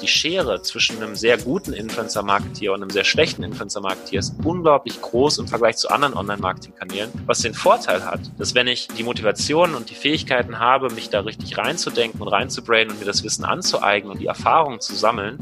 die Schere zwischen einem sehr guten Influencer-Marketeer und einem sehr schlechten Influencer-Marketeer ist unglaublich groß im Vergleich zu anderen Online-Marketing-Kanälen, was den Vorteil hat, dass wenn ich die Motivation und die Fähigkeiten habe, mich da richtig reinzudenken und reinzubrainen und mir das Wissen anzueignen und die Erfahrungen zu sammeln,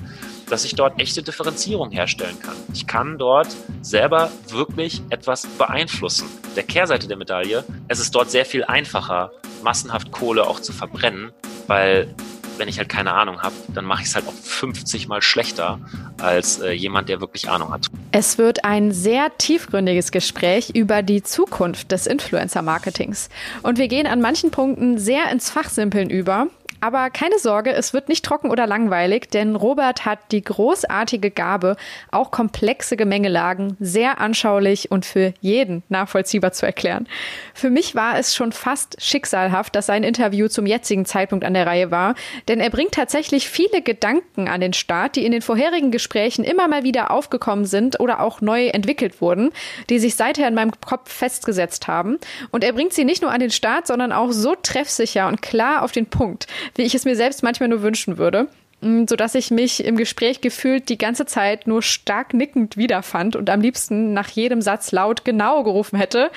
dass ich dort echte Differenzierung herstellen kann. Ich kann dort selber wirklich etwas beeinflussen. Der Kehrseite der Medaille, es ist dort sehr viel einfacher, massenhaft Kohle auch zu verbrennen, weil wenn ich halt keine Ahnung habe, dann mache ich es halt auch 50 mal schlechter als äh, jemand, der wirklich Ahnung hat. Es wird ein sehr tiefgründiges Gespräch über die Zukunft des Influencer-Marketings. Und wir gehen an manchen Punkten sehr ins Fachsimpeln über. Aber keine Sorge, es wird nicht trocken oder langweilig, denn Robert hat die großartige Gabe, auch komplexe Gemengelagen sehr anschaulich und für jeden nachvollziehbar zu erklären. Für mich war es schon fast schicksalhaft, dass sein Interview zum jetzigen Zeitpunkt an der Reihe war, denn er bringt tatsächlich viele Gedanken an den Start, die in den vorherigen Gesprächen immer mal wieder aufgekommen sind oder auch neu entwickelt wurden, die sich seither in meinem Kopf festgesetzt haben. Und er bringt sie nicht nur an den Start, sondern auch so treffsicher und klar auf den Punkt, wie ich es mir selbst manchmal nur wünschen würde. Mm, sodass ich mich im Gespräch gefühlt die ganze Zeit nur stark nickend wiederfand und am liebsten nach jedem Satz laut genau gerufen hätte.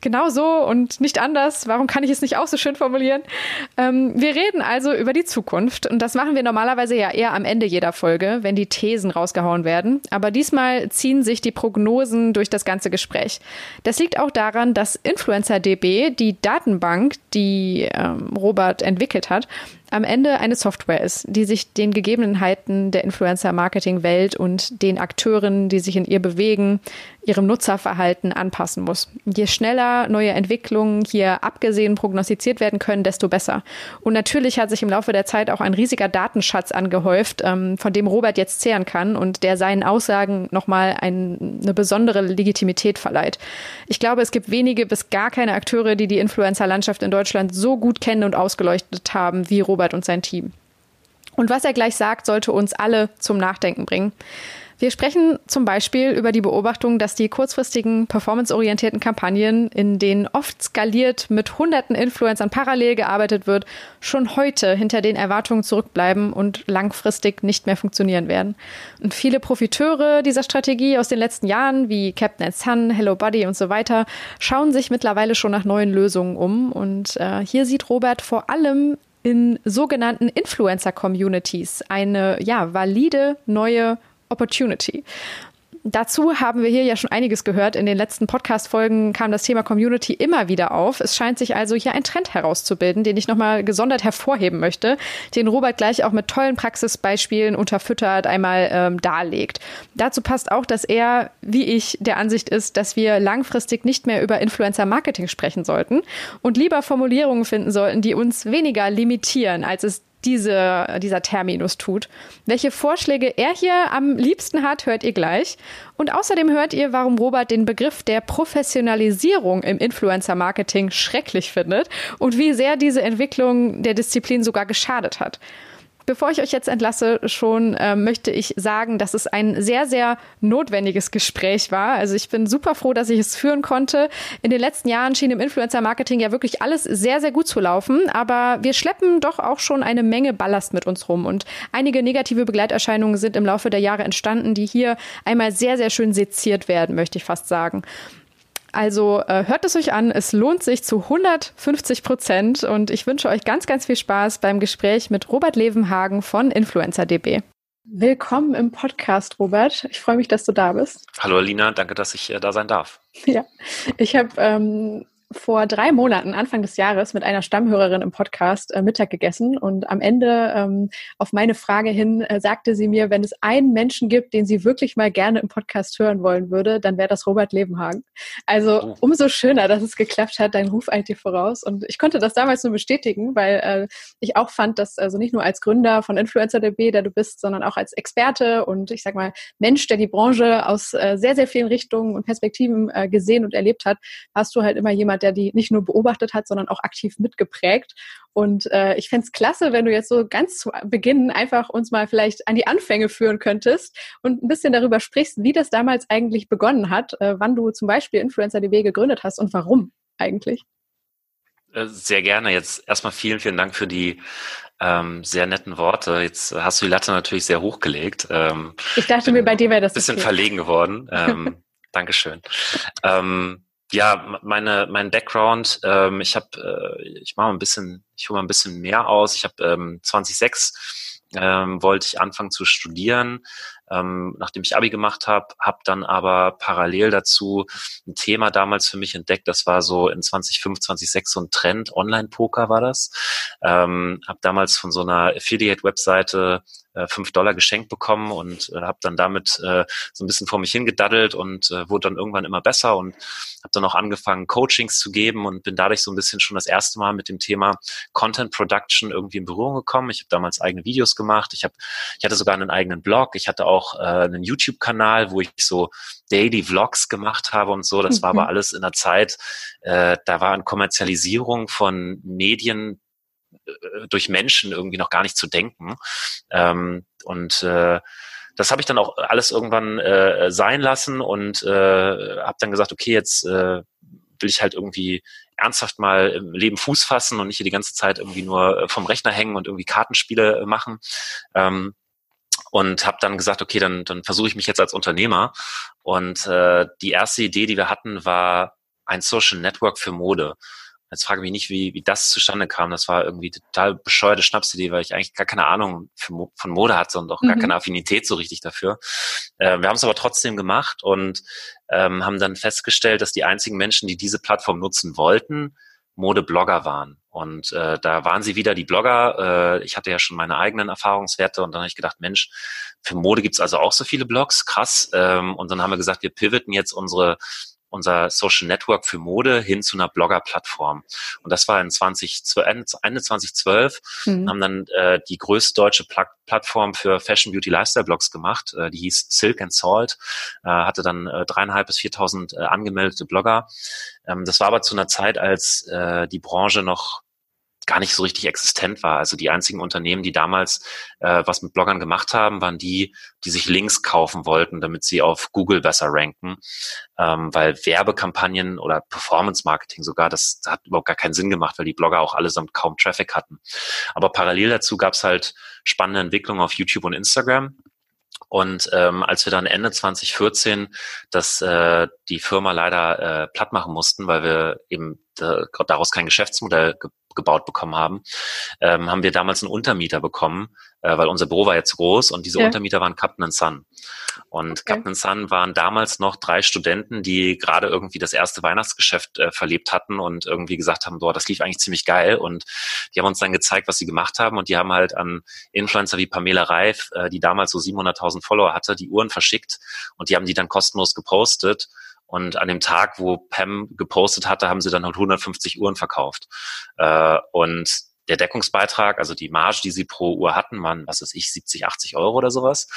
Genau so und nicht anders. Warum kann ich es nicht auch so schön formulieren? Ähm, wir reden also über die Zukunft und das machen wir normalerweise ja eher am Ende jeder Folge, wenn die Thesen rausgehauen werden. Aber diesmal ziehen sich die Prognosen durch das ganze Gespräch. Das liegt auch daran, dass InfluencerDB, die Datenbank, die ähm, Robert entwickelt hat, am Ende eine Software ist, die sich den Gegebenheiten der Influencer-Marketing-Welt und den Akteuren, die sich in ihr bewegen, ihrem Nutzerverhalten anpassen muss. Je schneller neue Entwicklungen hier abgesehen prognostiziert werden können, desto besser. Und natürlich hat sich im Laufe der Zeit auch ein riesiger Datenschatz angehäuft, ähm, von dem Robert jetzt zehren kann und der seinen Aussagen nochmal ein, eine besondere Legitimität verleiht. Ich glaube, es gibt wenige bis gar keine Akteure, die die Influencer-Landschaft in Deutschland so gut kennen und ausgeleuchtet haben wie Robert und sein Team. Und was er gleich sagt, sollte uns alle zum Nachdenken bringen. Wir sprechen zum Beispiel über die Beobachtung, dass die kurzfristigen performanceorientierten Kampagnen, in denen oft skaliert mit hunderten Influencern parallel gearbeitet wird, schon heute hinter den Erwartungen zurückbleiben und langfristig nicht mehr funktionieren werden. Und viele Profiteure dieser Strategie aus den letzten Jahren, wie Captain Sun, Hello Buddy und so weiter, schauen sich mittlerweile schon nach neuen Lösungen um. Und äh, hier sieht Robert vor allem in sogenannten Influencer-Communities eine ja, valide neue Opportunity. Dazu haben wir hier ja schon einiges gehört. In den letzten Podcast-Folgen kam das Thema Community immer wieder auf. Es scheint sich also hier ein Trend herauszubilden, den ich nochmal gesondert hervorheben möchte, den Robert gleich auch mit tollen Praxisbeispielen unterfüttert einmal ähm, darlegt. Dazu passt auch, dass er, wie ich, der Ansicht ist, dass wir langfristig nicht mehr über Influencer-Marketing sprechen sollten und lieber Formulierungen finden sollten, die uns weniger limitieren, als es diese, dieser Terminus tut. Welche Vorschläge er hier am liebsten hat, hört ihr gleich. Und außerdem hört ihr, warum Robert den Begriff der Professionalisierung im Influencer-Marketing schrecklich findet und wie sehr diese Entwicklung der Disziplin sogar geschadet hat. Bevor ich euch jetzt entlasse, schon äh, möchte ich sagen, dass es ein sehr, sehr notwendiges Gespräch war. Also ich bin super froh, dass ich es führen konnte. In den letzten Jahren schien im Influencer-Marketing ja wirklich alles sehr, sehr gut zu laufen. Aber wir schleppen doch auch schon eine Menge Ballast mit uns rum. Und einige negative Begleiterscheinungen sind im Laufe der Jahre entstanden, die hier einmal sehr, sehr schön seziert werden, möchte ich fast sagen. Also äh, hört es euch an, es lohnt sich zu 150 Prozent und ich wünsche euch ganz, ganz viel Spaß beim Gespräch mit Robert Levenhagen von InfluencerDB. Willkommen im Podcast, Robert. Ich freue mich, dass du da bist. Hallo Alina, danke, dass ich äh, da sein darf. Ja, ich habe ähm, vor drei Monaten, Anfang des Jahres, mit einer Stammhörerin im Podcast äh, Mittag gegessen und am Ende ähm, auf meine Frage hin äh, sagte sie mir, wenn es einen Menschen gibt, den sie wirklich mal gerne im Podcast hören wollen würde, dann wäre das Robert Lebenhagen. Also oh. umso schöner, dass es geklappt hat, dein Ruf eilt dir voraus. Und ich konnte das damals nur bestätigen, weil äh, ich auch fand, dass also nicht nur als Gründer von InfluencerDB, der du bist, sondern auch als Experte und ich sag mal Mensch, der die Branche aus äh, sehr, sehr vielen Richtungen und Perspektiven äh, gesehen und erlebt hat, hast du halt immer jemand, der die nicht nur beobachtet hat, sondern auch aktiv mitgeprägt. Und äh, ich fände es klasse, wenn du jetzt so ganz zu Beginn einfach uns mal vielleicht an die Anfänge führen könntest und ein bisschen darüber sprichst, wie das damals eigentlich begonnen hat, äh, wann du zum Beispiel InfluencerDB gegründet hast und warum eigentlich. Äh, sehr gerne. Jetzt erstmal vielen, vielen Dank für die ähm, sehr netten Worte. Jetzt hast du die Latte natürlich sehr hochgelegt. Ähm, ich dachte mir, bei dir wäre das. Bisschen okay. verlegen geworden. Ähm, Dankeschön. Ähm, ja, meine, mein Background, ähm, ich habe, äh, ich mache ein bisschen, ich hole mal ein bisschen mehr aus. Ich habe ähm, 2006 ähm, wollte ich anfangen zu studieren, ähm, nachdem ich Abi gemacht habe, habe dann aber parallel dazu ein Thema damals für mich entdeckt. Das war so in 2005, 2006 so ein Trend. Online-Poker war das. Ähm, habe damals von so einer Affiliate-Webseite äh, fünf Dollar geschenkt bekommen und äh, habe dann damit äh, so ein bisschen vor mich hingedaddelt und äh, wurde dann irgendwann immer besser und habe dann auch angefangen, Coachings zu geben und bin dadurch so ein bisschen schon das erste Mal mit dem Thema Content Production irgendwie in Berührung gekommen. Ich habe damals eigene Videos gemacht. Ich habe, ich hatte sogar einen eigenen Blog. Ich hatte auch äh, einen YouTube-Kanal, wo ich so Daily Vlogs gemacht habe und so. Das mhm. war aber mhm. alles in der Zeit, äh, da war eine Kommerzialisierung von Medien äh, durch Menschen irgendwie noch gar nicht zu denken. Ähm, und äh, das habe ich dann auch alles irgendwann äh, sein lassen und äh, habe dann gesagt, okay, jetzt äh, will ich halt irgendwie ernsthaft mal im Leben Fuß fassen und nicht hier die ganze Zeit irgendwie nur äh, vom Rechner hängen und irgendwie Kartenspiele äh, machen. Ähm, und habe dann gesagt, okay, dann, dann versuche ich mich jetzt als Unternehmer. Und äh, die erste Idee, die wir hatten, war ein Social Network für Mode. Jetzt frage ich mich nicht, wie, wie das zustande kam. Das war irgendwie total bescheuerte Schnapsidee, weil ich eigentlich gar keine Ahnung für, von Mode hatte und auch mhm. gar keine Affinität so richtig dafür. Äh, wir haben es aber trotzdem gemacht und ähm, haben dann festgestellt, dass die einzigen Menschen, die diese Plattform nutzen wollten, Modeblogger waren. Und äh, da waren sie wieder die Blogger. Äh, ich hatte ja schon meine eigenen Erfahrungswerte und dann habe ich gedacht, Mensch, für Mode gibt's also auch so viele Blogs, krass. Ähm, und dann haben wir gesagt, wir pivoten jetzt unsere unser Social Network für Mode hin zu einer Blogger-Plattform. Und das war in 20, Ende 2012, mhm. haben dann äh, die größte deutsche Pla Plattform für Fashion, Beauty, Lifestyle Blogs gemacht. Äh, die hieß Silk and Salt, äh, hatte dann äh, dreieinhalb bis viertausend äh, angemeldete Blogger. Ähm, das war aber zu einer Zeit, als äh, die Branche noch gar nicht so richtig existent war. Also die einzigen Unternehmen, die damals äh, was mit Bloggern gemacht haben, waren die, die sich Links kaufen wollten, damit sie auf Google besser ranken. Ähm, weil Werbekampagnen oder Performance-Marketing sogar, das hat überhaupt gar keinen Sinn gemacht, weil die Blogger auch allesamt kaum Traffic hatten. Aber parallel dazu gab es halt spannende Entwicklungen auf YouTube und Instagram. Und ähm, als wir dann Ende 2014 das, äh, die Firma leider äh, platt machen mussten, weil wir eben äh, daraus kein Geschäftsmodell ge gebaut bekommen haben, ähm, haben wir damals einen Untermieter bekommen, äh, weil unser Büro war zu groß und diese ja. Untermieter waren Captain Sun. Und okay. Captain Sun waren damals noch drei Studenten, die gerade irgendwie das erste Weihnachtsgeschäft äh, verlebt hatten und irgendwie gesagt haben, boah, das lief eigentlich ziemlich geil. Und die haben uns dann gezeigt, was sie gemacht haben. Und die haben halt an Influencer wie Pamela Reif, äh, die damals so 700.000 Follower hatte, die Uhren verschickt und die haben die dann kostenlos gepostet. Und an dem Tag, wo Pam gepostet hatte, haben sie dann halt 150 Uhren verkauft. Äh, und der Deckungsbeitrag, also die Marge, die sie pro Uhr hatten, waren, was weiß ich, 70, 80 Euro oder sowas.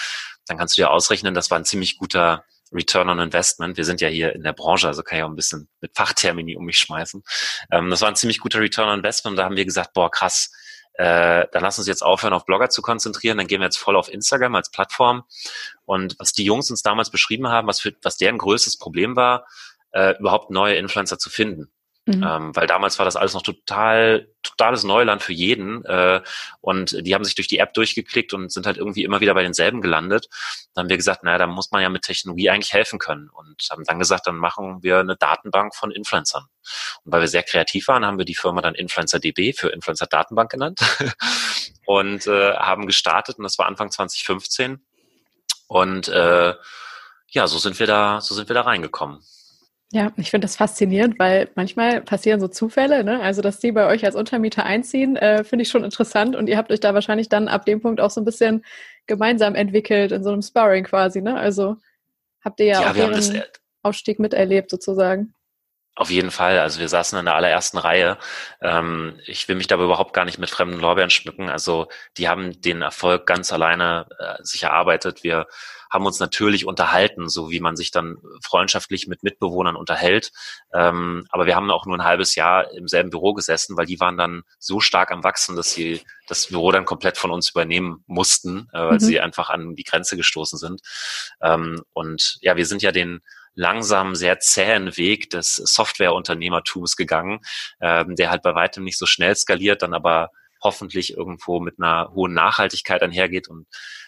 Dann kannst du dir ausrechnen, das war ein ziemlich guter Return on Investment. Wir sind ja hier in der Branche, also kann ich auch ein bisschen mit Fachtermini um mich schmeißen. Ähm, das war ein ziemlich guter Return on Investment. Und da haben wir gesagt, boah, krass, äh, dann lass uns jetzt aufhören, auf Blogger zu konzentrieren, dann gehen wir jetzt voll auf Instagram als Plattform. Und was die Jungs uns damals beschrieben haben, was, für, was deren größtes Problem war, äh, überhaupt neue Influencer zu finden. Mhm. Ähm, weil damals war das alles noch total, totales Neuland für jeden. Äh, und die haben sich durch die App durchgeklickt und sind halt irgendwie immer wieder bei denselben gelandet. Dann haben wir gesagt, naja, da muss man ja mit Technologie eigentlich helfen können. Und haben dann gesagt, dann machen wir eine Datenbank von Influencern. Und weil wir sehr kreativ waren, haben wir die Firma dann InfluencerDB für Influencer Datenbank genannt und äh, haben gestartet. Und das war Anfang 2015. Und äh, ja, so sind wir da, so sind wir da reingekommen. Ja, ich finde das faszinierend, weil manchmal passieren so Zufälle, ne? Also, dass die bei euch als Untermieter einziehen, äh, finde ich schon interessant und ihr habt euch da wahrscheinlich dann ab dem Punkt auch so ein bisschen gemeinsam entwickelt in so einem Sparring quasi, ne? Also habt ihr ja, ja auch ihren Aufstieg miterlebt sozusagen. Auf jeden Fall. Also wir saßen in der allerersten Reihe. Ähm, ich will mich da überhaupt gar nicht mit fremden Lorbeeren schmücken. Also die haben den Erfolg ganz alleine äh, sich erarbeitet. Wir haben uns natürlich unterhalten, so wie man sich dann freundschaftlich mit Mitbewohnern unterhält. Ähm, aber wir haben auch nur ein halbes Jahr im selben Büro gesessen, weil die waren dann so stark am Wachsen, dass sie das Büro dann komplett von uns übernehmen mussten, äh, weil mhm. sie einfach an die Grenze gestoßen sind. Ähm, und ja, wir sind ja den langsam sehr zähen Weg des Softwareunternehmertums gegangen, ähm, der halt bei weitem nicht so schnell skaliert, dann aber hoffentlich irgendwo mit einer hohen Nachhaltigkeit einhergeht. Und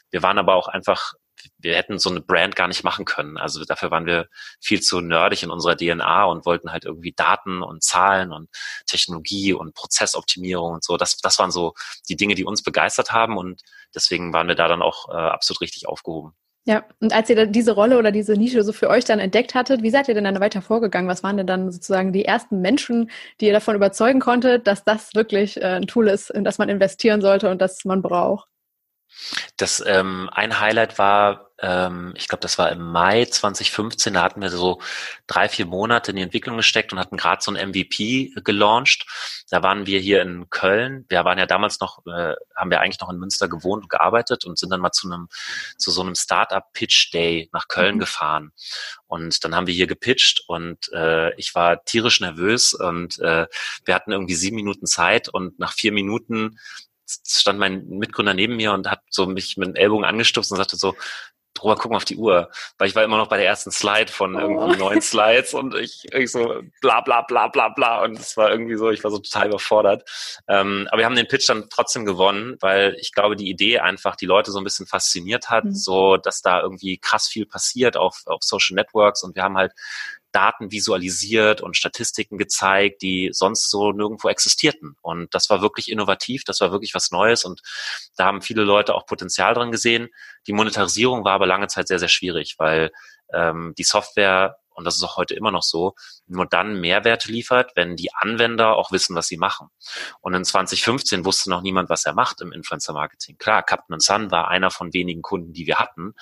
wir waren aber auch einfach wir hätten so eine Brand gar nicht machen können. Also dafür waren wir viel zu nerdig in unserer DNA und wollten halt irgendwie Daten und Zahlen und Technologie und Prozessoptimierung und so. Das, das waren so die Dinge, die uns begeistert haben und deswegen waren wir da dann auch äh, absolut richtig aufgehoben. Ja, und als ihr diese Rolle oder diese Nische so für euch dann entdeckt hattet, wie seid ihr denn dann weiter vorgegangen? Was waren denn dann sozusagen die ersten Menschen, die ihr davon überzeugen konntet, dass das wirklich äh, ein Tool ist, in das man investieren sollte und das man braucht? Das ähm, ein Highlight war, ähm, ich glaube, das war im Mai 2015, da hatten wir so drei, vier Monate in die Entwicklung gesteckt und hatten gerade so ein MVP gelauncht. Da waren wir hier in Köln. Wir waren ja damals noch, äh, haben wir eigentlich noch in Münster gewohnt und gearbeitet und sind dann mal zu einem, zu so einem Startup Pitch Day nach Köln mhm. gefahren. Und dann haben wir hier gepitcht und äh, ich war tierisch nervös und äh, wir hatten irgendwie sieben Minuten Zeit und nach vier Minuten stand mein Mitgründer neben mir und hat so mich mit dem Ellbogen angestupst und sagte so, drüber gucken auf die Uhr, weil ich war immer noch bei der ersten Slide von oh. irgendwie neun Slides und ich, ich so bla bla bla bla bla und es war irgendwie so, ich war so total überfordert. Ähm, aber wir haben den Pitch dann trotzdem gewonnen, weil ich glaube, die Idee einfach die Leute so ein bisschen fasziniert hat, mhm. so dass da irgendwie krass viel passiert auf, auf Social Networks und wir haben halt Daten visualisiert und Statistiken gezeigt, die sonst so nirgendwo existierten. Und das war wirklich innovativ, das war wirklich was Neues und da haben viele Leute auch Potenzial dran gesehen. Die Monetarisierung war aber lange Zeit sehr, sehr schwierig, weil ähm, die Software und das ist auch heute immer noch so, nur dann Mehrwerte liefert, wenn die Anwender auch wissen, was sie machen. Und in 2015 wusste noch niemand, was er macht im Influencer-Marketing. Klar, Captain Sun war einer von wenigen Kunden, die wir hatten,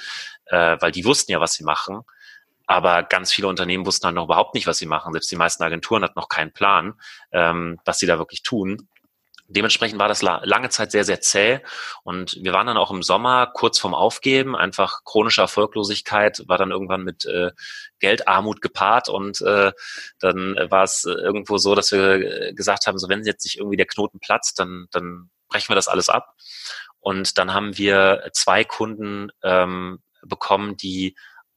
äh, weil die wussten ja, was sie machen. Aber ganz viele Unternehmen wussten halt noch überhaupt nicht, was sie machen. Selbst die meisten Agenturen hatten noch keinen Plan, ähm, was sie da wirklich tun. Dementsprechend war das lange Zeit sehr, sehr zäh. Und wir waren dann auch im Sommer kurz vorm Aufgeben. Einfach chronische Erfolglosigkeit war dann irgendwann mit äh, Geldarmut gepaart. Und äh, dann war es irgendwo so, dass wir gesagt haben, so wenn jetzt nicht irgendwie der Knoten platzt, dann, dann brechen wir das alles ab. Und dann haben wir zwei Kunden ähm, bekommen, die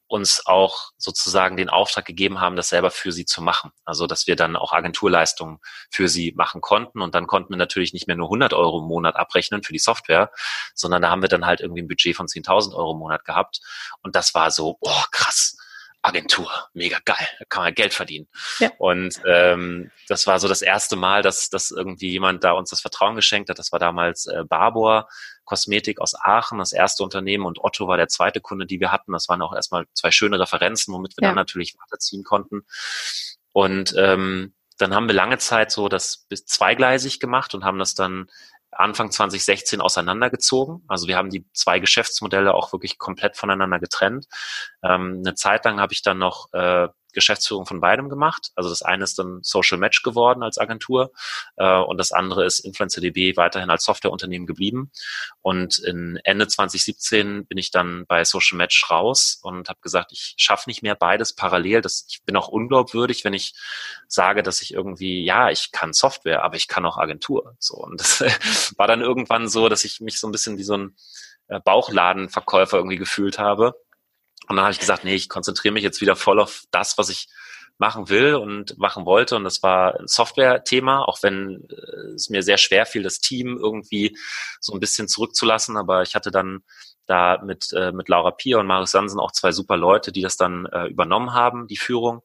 uns auch sozusagen den Auftrag gegeben haben, das selber für sie zu machen. Also, dass wir dann auch Agenturleistungen für sie machen konnten. Und dann konnten wir natürlich nicht mehr nur 100 Euro im Monat abrechnen für die Software, sondern da haben wir dann halt irgendwie ein Budget von 10.000 Euro im Monat gehabt. Und das war so, oh krass, Agentur, mega geil, da kann man Geld verdienen. Ja. Und ähm, das war so das erste Mal, dass, dass irgendwie jemand da uns das Vertrauen geschenkt hat. Das war damals äh, Barbour Kosmetik aus Aachen, das erste Unternehmen und Otto war der zweite Kunde, die wir hatten. Das waren auch erstmal zwei schöne Referenzen, womit wir ja. dann natürlich weiterziehen konnten. Und ähm, dann haben wir lange Zeit so das bis zweigleisig gemacht und haben das dann Anfang 2016 auseinandergezogen. Also wir haben die zwei Geschäftsmodelle auch wirklich komplett voneinander getrennt. Ähm, eine Zeit lang habe ich dann noch äh, Geschäftsführung von beidem gemacht. Also das eine ist dann Social Match geworden als Agentur äh, und das andere ist InfluencerDB weiterhin als Softwareunternehmen geblieben. Und in Ende 2017 bin ich dann bei Social Match raus und habe gesagt, ich schaffe nicht mehr beides parallel. Das, ich bin auch unglaubwürdig, wenn ich sage, dass ich irgendwie, ja, ich kann Software, aber ich kann auch Agentur. So und das war dann irgendwann so, dass ich mich so ein bisschen wie so ein äh, Bauchladenverkäufer irgendwie gefühlt habe und dann habe ich gesagt, nee, ich konzentriere mich jetzt wieder voll auf das, was ich machen will und machen wollte. Und das war ein Software-Thema, auch wenn äh, es mir sehr schwer fiel, das Team irgendwie so ein bisschen zurückzulassen. Aber ich hatte dann da mit, äh, mit Laura Pier und Marius Sansen auch zwei super Leute, die das dann äh, übernommen haben, die Führung.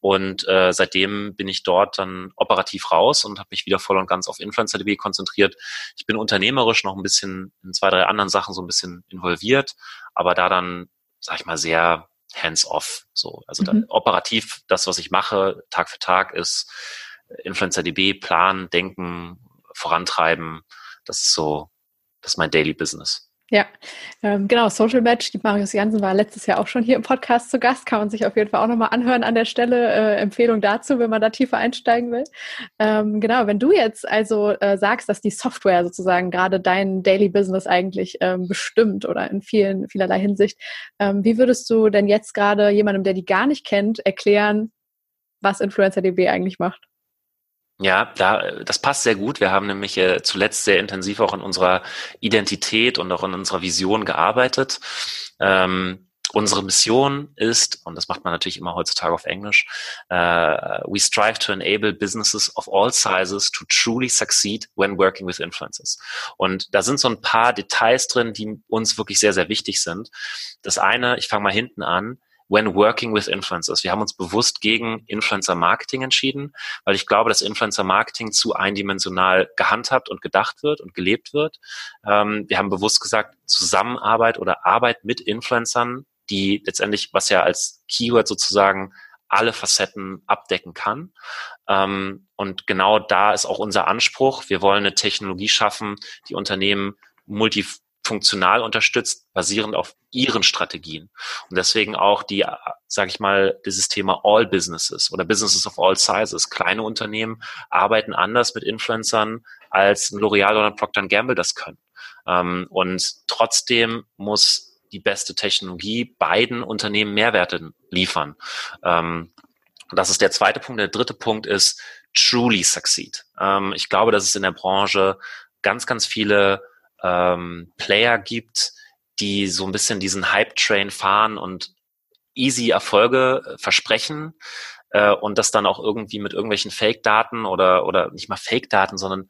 Und äh, seitdem bin ich dort dann operativ raus und habe mich wieder voll und ganz auf InfluencerDB konzentriert. Ich bin unternehmerisch noch ein bisschen in zwei, drei anderen Sachen so ein bisschen involviert, aber da dann sag ich mal, sehr hands-off. So, also mhm. operativ das, was ich mache, Tag für Tag, ist InfluencerDB, planen, denken, vorantreiben. Das ist so, das ist mein Daily Business. Ja, ähm, genau. Social Match, die Marius Jansen war letztes Jahr auch schon hier im Podcast zu Gast. Kann man sich auf jeden Fall auch nochmal anhören an der Stelle. Äh, Empfehlung dazu, wenn man da tiefer einsteigen will. Ähm, genau, wenn du jetzt also äh, sagst, dass die Software sozusagen gerade dein Daily Business eigentlich ähm, bestimmt oder in vielen, vielerlei Hinsicht, ähm, wie würdest du denn jetzt gerade jemandem, der die gar nicht kennt, erklären, was InfluencerDB eigentlich macht? Ja, da, das passt sehr gut. Wir haben nämlich äh, zuletzt sehr intensiv auch in unserer Identität und auch in unserer Vision gearbeitet. Ähm, unsere Mission ist, und das macht man natürlich immer heutzutage auf Englisch, uh, we strive to enable businesses of all sizes to truly succeed when working with influencers. Und da sind so ein paar Details drin, die uns wirklich sehr, sehr wichtig sind. Das eine, ich fange mal hinten an, when working with influencers. Wir haben uns bewusst gegen Influencer Marketing entschieden, weil ich glaube, dass Influencer Marketing zu eindimensional gehandhabt und gedacht wird und gelebt wird. Ähm, wir haben bewusst gesagt, Zusammenarbeit oder Arbeit mit Influencern, die letztendlich, was ja als Keyword sozusagen alle Facetten abdecken kann. Ähm, und genau da ist auch unser Anspruch. Wir wollen eine Technologie schaffen, die Unternehmen multi funktional unterstützt, basierend auf ihren Strategien. Und deswegen auch die, sage ich mal, dieses Thema All Businesses oder Businesses of All Sizes. Kleine Unternehmen arbeiten anders mit Influencern, als ein L'Oreal oder ein Procter Gamble das können. Ähm, und trotzdem muss die beste Technologie beiden Unternehmen Mehrwerte liefern. Ähm, das ist der zweite Punkt. Der dritte Punkt ist truly succeed. Ähm, ich glaube, dass es in der Branche ganz, ganz viele ähm, Player gibt, die so ein bisschen diesen Hype-Train fahren und easy Erfolge äh, versprechen äh, und das dann auch irgendwie mit irgendwelchen Fake-Daten oder, oder nicht mal Fake-Daten, sondern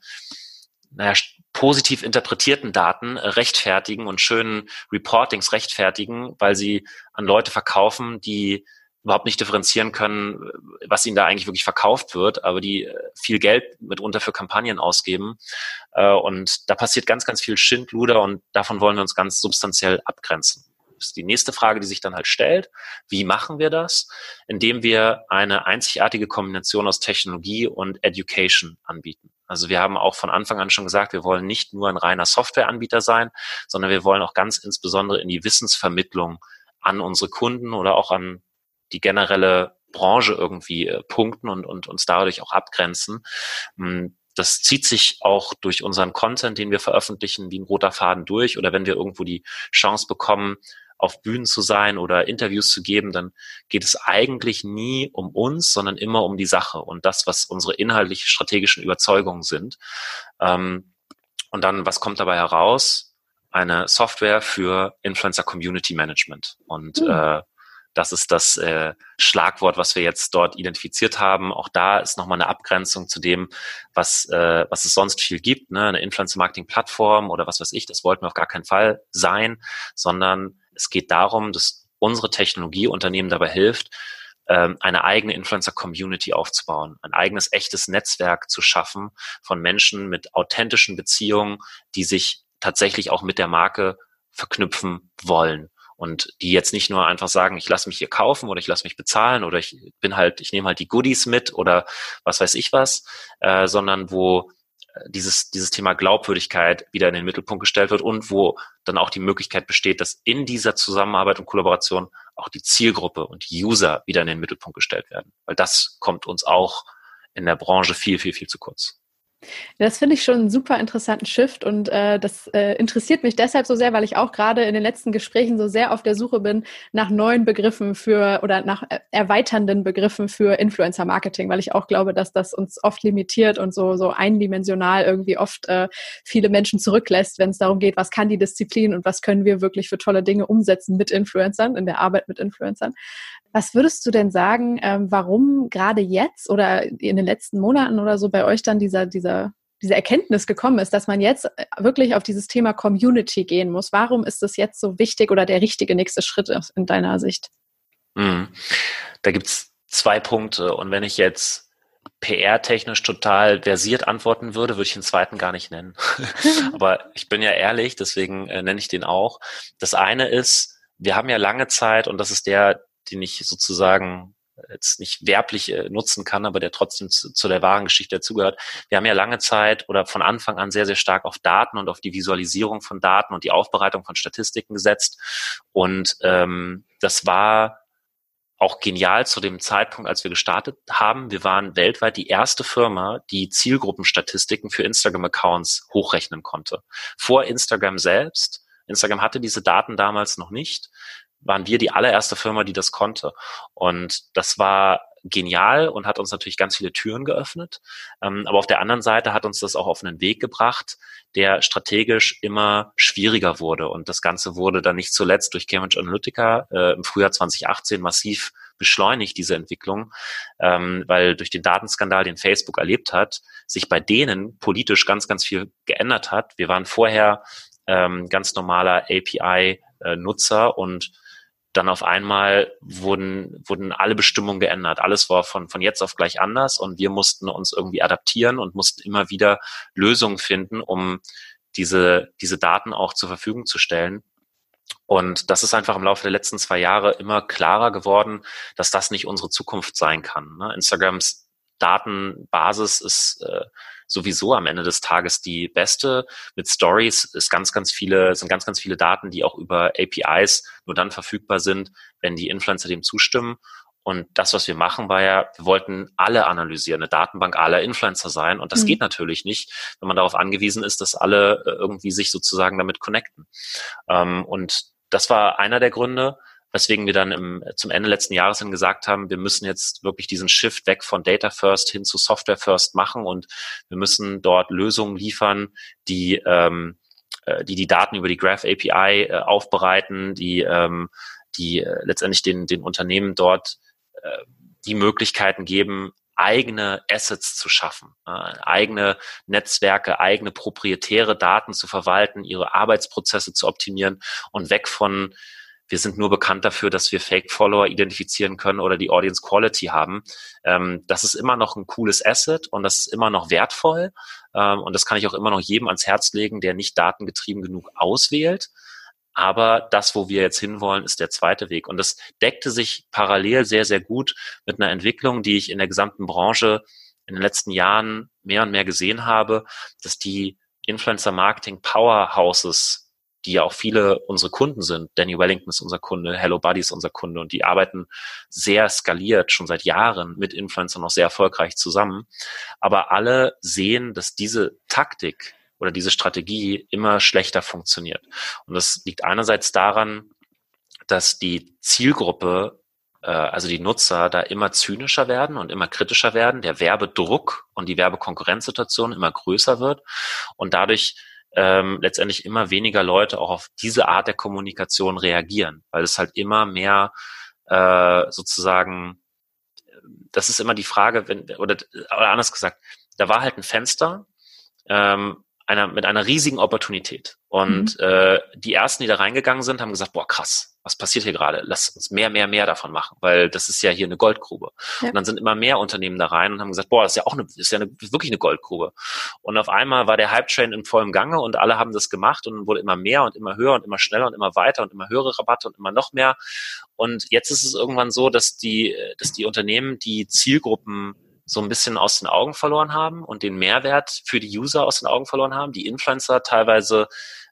naja, positiv interpretierten Daten äh, rechtfertigen und schönen Reportings rechtfertigen, weil sie an Leute verkaufen, die überhaupt nicht differenzieren können, was ihnen da eigentlich wirklich verkauft wird, aber die äh, viel Geld mitunter für Kampagnen ausgeben. Äh, und da passiert ganz, ganz viel Schindluder und davon wollen wir uns ganz substanziell abgrenzen. Das ist die nächste Frage, die sich dann halt stellt. Wie machen wir das? Indem wir eine einzigartige Kombination aus Technologie und Education anbieten. Also wir haben auch von Anfang an schon gesagt, wir wollen nicht nur ein reiner Softwareanbieter sein, sondern wir wollen auch ganz insbesondere in die Wissensvermittlung an unsere Kunden oder auch an die generelle Branche irgendwie äh, punkten und, und uns dadurch auch abgrenzen. Hm, das zieht sich auch durch unseren Content, den wir veröffentlichen, wie ein roter Faden durch. Oder wenn wir irgendwo die Chance bekommen, auf Bühnen zu sein oder Interviews zu geben, dann geht es eigentlich nie um uns, sondern immer um die Sache und das, was unsere inhaltlich strategischen Überzeugungen sind. Ähm, und dann, was kommt dabei heraus? Eine Software für Influencer Community Management. Und mhm. äh, das ist das äh, Schlagwort, was wir jetzt dort identifiziert haben. Auch da ist nochmal eine Abgrenzung zu dem, was, äh, was es sonst viel gibt. Ne? Eine Influencer-Marketing-Plattform oder was weiß ich, das wollten wir auf gar keinen Fall sein, sondern es geht darum, dass unsere Technologie Unternehmen dabei hilft, ähm, eine eigene Influencer-Community aufzubauen, ein eigenes echtes Netzwerk zu schaffen von Menschen mit authentischen Beziehungen, die sich tatsächlich auch mit der Marke verknüpfen wollen und die jetzt nicht nur einfach sagen, ich lasse mich hier kaufen oder ich lasse mich bezahlen oder ich bin halt, ich nehme halt die Goodies mit oder was weiß ich was, äh, sondern wo äh, dieses, dieses Thema Glaubwürdigkeit wieder in den Mittelpunkt gestellt wird und wo dann auch die Möglichkeit besteht, dass in dieser Zusammenarbeit und Kollaboration auch die Zielgruppe und User wieder in den Mittelpunkt gestellt werden. Weil das kommt uns auch in der Branche viel, viel, viel zu kurz. Das finde ich schon einen super interessanten Shift und äh, das äh, interessiert mich deshalb so sehr, weil ich auch gerade in den letzten Gesprächen so sehr auf der Suche bin nach neuen Begriffen für oder nach äh, erweiternden Begriffen für Influencer Marketing, weil ich auch glaube, dass das uns oft limitiert und so so eindimensional irgendwie oft äh, viele Menschen zurücklässt, wenn es darum geht, was kann die Disziplin und was können wir wirklich für tolle Dinge umsetzen mit Influencern in der Arbeit mit Influencern. Was würdest du denn sagen, ähm, warum gerade jetzt oder in den letzten Monaten oder so bei euch dann dieser, dieser, diese Erkenntnis gekommen ist, dass man jetzt äh, wirklich auf dieses Thema Community gehen muss? Warum ist das jetzt so wichtig oder der richtige nächste Schritt in deiner Sicht? Mhm. Da gibt's zwei Punkte. Und wenn ich jetzt PR-technisch total versiert antworten würde, würde ich den zweiten gar nicht nennen. Aber ich bin ja ehrlich, deswegen äh, nenne ich den auch. Das eine ist, wir haben ja lange Zeit, und das ist der den ich sozusagen jetzt nicht werblich äh, nutzen kann, aber der trotzdem zu, zu der wahren Geschichte dazugehört. Wir haben ja lange Zeit oder von Anfang an sehr, sehr stark auf Daten und auf die Visualisierung von Daten und die Aufbereitung von Statistiken gesetzt. Und ähm, das war auch genial zu dem Zeitpunkt, als wir gestartet haben. Wir waren weltweit die erste Firma, die Zielgruppenstatistiken für Instagram-Accounts hochrechnen konnte. Vor Instagram selbst. Instagram hatte diese Daten damals noch nicht waren wir die allererste Firma, die das konnte. Und das war genial und hat uns natürlich ganz viele Türen geöffnet. Ähm, aber auf der anderen Seite hat uns das auch auf einen Weg gebracht, der strategisch immer schwieriger wurde. Und das Ganze wurde dann nicht zuletzt durch Cambridge Analytica äh, im Frühjahr 2018 massiv beschleunigt, diese Entwicklung, ähm, weil durch den Datenskandal, den Facebook erlebt hat, sich bei denen politisch ganz, ganz viel geändert hat. Wir waren vorher ähm, ganz normaler API-Nutzer äh, und dann auf einmal wurden, wurden alle Bestimmungen geändert. Alles war von, von jetzt auf gleich anders und wir mussten uns irgendwie adaptieren und mussten immer wieder Lösungen finden, um diese, diese Daten auch zur Verfügung zu stellen. Und das ist einfach im Laufe der letzten zwei Jahre immer klarer geworden, dass das nicht unsere Zukunft sein kann. Ne? Instagrams Datenbasis ist äh, sowieso am Ende des Tages die beste. Mit Stories ist ganz, ganz viele, sind ganz, ganz viele Daten, die auch über APIs nur dann verfügbar sind, wenn die Influencer dem zustimmen. Und das, was wir machen, war ja, wir wollten alle analysieren, eine Datenbank aller Influencer sein. Und das mhm. geht natürlich nicht, wenn man darauf angewiesen ist, dass alle äh, irgendwie sich sozusagen damit connecten. Ähm, und das war einer der Gründe weswegen wir dann im, zum Ende letzten Jahres hin gesagt haben, wir müssen jetzt wirklich diesen Shift weg von Data First hin zu Software First machen und wir müssen dort Lösungen liefern, die ähm, äh, die die Daten über die Graph API äh, aufbereiten, die ähm, die äh, letztendlich den den Unternehmen dort äh, die Möglichkeiten geben, eigene Assets zu schaffen, äh, eigene Netzwerke, eigene proprietäre Daten zu verwalten, ihre Arbeitsprozesse zu optimieren und weg von wir sind nur bekannt dafür, dass wir Fake-Follower identifizieren können oder die Audience Quality haben. Ähm, das ist immer noch ein cooles Asset und das ist immer noch wertvoll. Ähm, und das kann ich auch immer noch jedem ans Herz legen, der nicht datengetrieben genug auswählt. Aber das, wo wir jetzt hinwollen, ist der zweite Weg. Und das deckte sich parallel sehr, sehr gut mit einer Entwicklung, die ich in der gesamten Branche in den letzten Jahren mehr und mehr gesehen habe, dass die Influencer Marketing Powerhouses die ja auch viele unsere Kunden sind. Danny Wellington ist unser Kunde, Hello Buddy ist unser Kunde und die arbeiten sehr skaliert schon seit Jahren mit Influencern noch sehr erfolgreich zusammen. Aber alle sehen, dass diese Taktik oder diese Strategie immer schlechter funktioniert. Und das liegt einerseits daran, dass die Zielgruppe äh, also die Nutzer da immer zynischer werden und immer kritischer werden, der Werbedruck und die Werbekonkurrenzsituation immer größer wird und dadurch ähm, letztendlich immer weniger Leute auch auf diese Art der Kommunikation reagieren, weil es halt immer mehr äh, sozusagen, das ist immer die Frage, wenn, oder, oder anders gesagt, da war halt ein Fenster, ähm, einer, mit einer riesigen Opportunität. Und mhm. äh, die ersten, die da reingegangen sind, haben gesagt, boah, krass, was passiert hier gerade? Lass uns mehr, mehr, mehr davon machen, weil das ist ja hier eine Goldgrube. Ja. Und dann sind immer mehr Unternehmen da rein und haben gesagt, boah, das ist ja auch eine, ist ja eine, wirklich eine Goldgrube. Und auf einmal war der Hype-Train in vollem Gange und alle haben das gemacht und wurde immer mehr und immer höher und immer schneller und immer weiter und immer höhere Rabatte und immer noch mehr. Und jetzt ist es irgendwann so, dass die, dass die Unternehmen die Zielgruppen so ein bisschen aus den Augen verloren haben und den Mehrwert für die User aus den Augen verloren haben. Die Influencer teilweise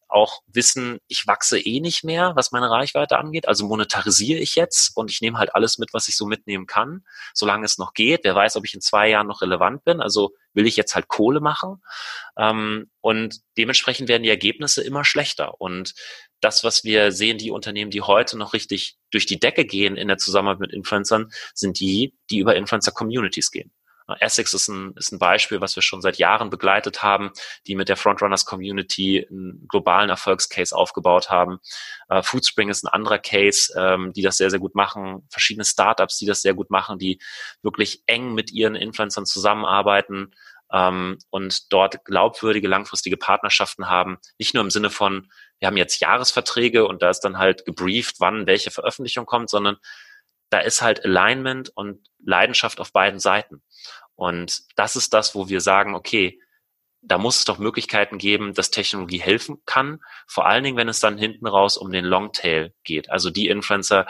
auch wissen, ich wachse eh nicht mehr, was meine Reichweite angeht. Also monetarisiere ich jetzt und ich nehme halt alles mit, was ich so mitnehmen kann, solange es noch geht. Wer weiß, ob ich in zwei Jahren noch relevant bin. Also will ich jetzt halt Kohle machen. Ähm, und dementsprechend werden die Ergebnisse immer schlechter. Und das, was wir sehen, die Unternehmen, die heute noch richtig durch die Decke gehen in der Zusammenarbeit mit Influencern, sind die, die über Influencer-Communities gehen. Essex ist ein, ist ein Beispiel, was wir schon seit Jahren begleitet haben, die mit der Frontrunners Community einen globalen Erfolgscase aufgebaut haben. Äh, Foodspring ist ein anderer Case, ähm, die das sehr, sehr gut machen. Verschiedene Startups, die das sehr gut machen, die wirklich eng mit ihren Influencern zusammenarbeiten ähm, und dort glaubwürdige, langfristige Partnerschaften haben. Nicht nur im Sinne von, wir haben jetzt Jahresverträge und da ist dann halt gebrieft, wann welche Veröffentlichung kommt, sondern da ist halt Alignment und Leidenschaft auf beiden Seiten. Und das ist das, wo wir sagen, okay, da muss es doch Möglichkeiten geben, dass Technologie helfen kann. Vor allen Dingen, wenn es dann hinten raus um den Longtail geht. Also die Influencer,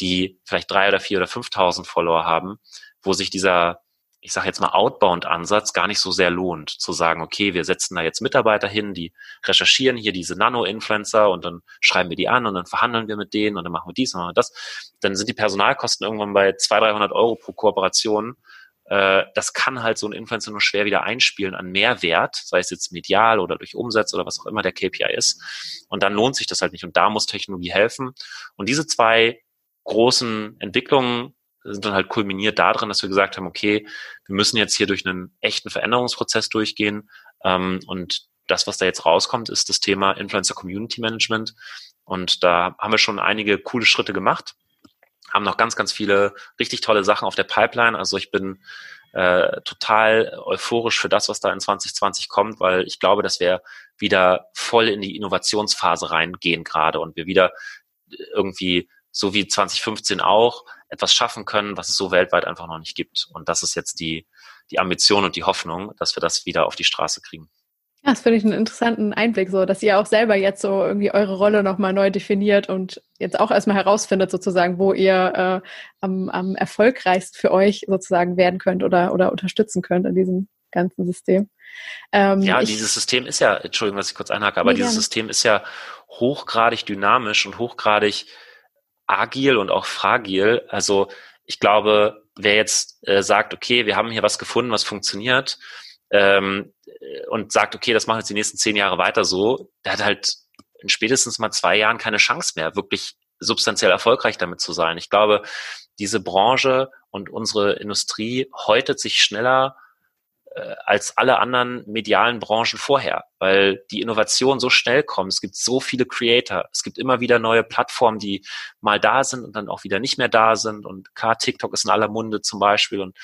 die vielleicht drei oder vier oder 5.000 Follower haben, wo sich dieser ich sage jetzt mal, Outbound-Ansatz gar nicht so sehr lohnt, zu sagen, okay, wir setzen da jetzt Mitarbeiter hin, die recherchieren hier diese Nano-Influencer und dann schreiben wir die an und dann verhandeln wir mit denen und dann machen wir dies und machen wir das. Dann sind die Personalkosten irgendwann bei 200, 300 Euro pro Kooperation. Äh, das kann halt so ein Influencer nur schwer wieder einspielen an Mehrwert, sei es jetzt medial oder durch Umsatz oder was auch immer der KPI ist. Und dann lohnt sich das halt nicht. Und da muss Technologie helfen. Und diese zwei großen Entwicklungen sind dann halt kulminiert darin, dass wir gesagt haben, okay, wir müssen jetzt hier durch einen echten Veränderungsprozess durchgehen. Ähm, und das, was da jetzt rauskommt, ist das Thema Influencer Community Management. Und da haben wir schon einige coole Schritte gemacht, haben noch ganz, ganz viele richtig tolle Sachen auf der Pipeline. Also ich bin äh, total euphorisch für das, was da in 2020 kommt, weil ich glaube, dass wir wieder voll in die Innovationsphase reingehen gerade und wir wieder irgendwie so wie 2015 auch etwas schaffen können, was es so weltweit einfach noch nicht gibt. Und das ist jetzt die, die Ambition und die Hoffnung, dass wir das wieder auf die Straße kriegen. Ja, das finde ich einen interessanten Einblick, so dass ihr auch selber jetzt so irgendwie eure Rolle nochmal neu definiert und jetzt auch erstmal herausfindet, sozusagen, wo ihr äh, am, am erfolgreichsten für euch sozusagen werden könnt oder, oder unterstützen könnt in diesem ganzen System. Ähm, ja, dieses System ist ja, Entschuldigung, was ich kurz einhake, aber dieses gerne. System ist ja hochgradig dynamisch und hochgradig agil und auch fragil. Also ich glaube, wer jetzt äh, sagt, okay, wir haben hier was gefunden, was funktioniert, ähm, und sagt, okay, das machen jetzt die nächsten zehn Jahre weiter so, der hat halt in spätestens mal zwei Jahren keine Chance mehr, wirklich substanziell erfolgreich damit zu sein. Ich glaube, diese Branche und unsere Industrie häutet sich schneller äh, als alle anderen medialen Branchen vorher, weil die Innovation so schnell kommt. Es gibt so viele Creator. Es gibt immer wieder neue Plattformen, die mal da sind und dann auch wieder nicht mehr da sind. Und klar, TikTok ist in aller Munde zum Beispiel und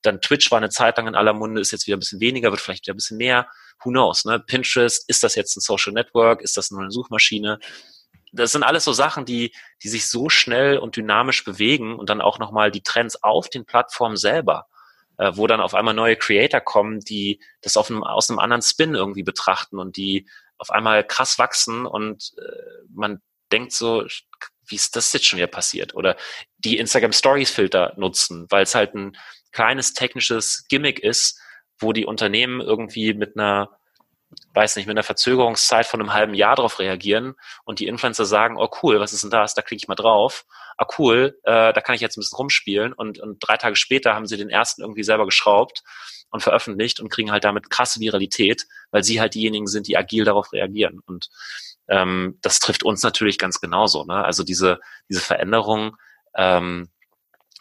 dann Twitch war eine Zeit lang in aller Munde, ist jetzt wieder ein bisschen weniger, wird vielleicht wieder ein bisschen mehr. Who knows, ne? Pinterest, ist das jetzt ein Social Network? Ist das nur eine Suchmaschine? Das sind alles so Sachen, die, die sich so schnell und dynamisch bewegen und dann auch nochmal die Trends auf den Plattformen selber äh, wo dann auf einmal neue Creator kommen, die das auf einem, aus einem anderen Spin irgendwie betrachten und die auf einmal krass wachsen und äh, man denkt so, wie ist das jetzt schon wieder passiert? Oder die Instagram Stories Filter nutzen, weil es halt ein kleines technisches Gimmick ist, wo die Unternehmen irgendwie mit einer weiß nicht, mit einer Verzögerungszeit von einem halben Jahr darauf reagieren und die Influencer sagen, oh cool, was ist denn das? Da klicke ich mal drauf. Ah cool, äh, da kann ich jetzt ein bisschen rumspielen und, und drei Tage später haben sie den ersten irgendwie selber geschraubt und veröffentlicht und kriegen halt damit krasse Viralität, weil sie halt diejenigen sind, die agil darauf reagieren. Und ähm, das trifft uns natürlich ganz genauso. Ne? Also diese, diese Veränderung, ähm,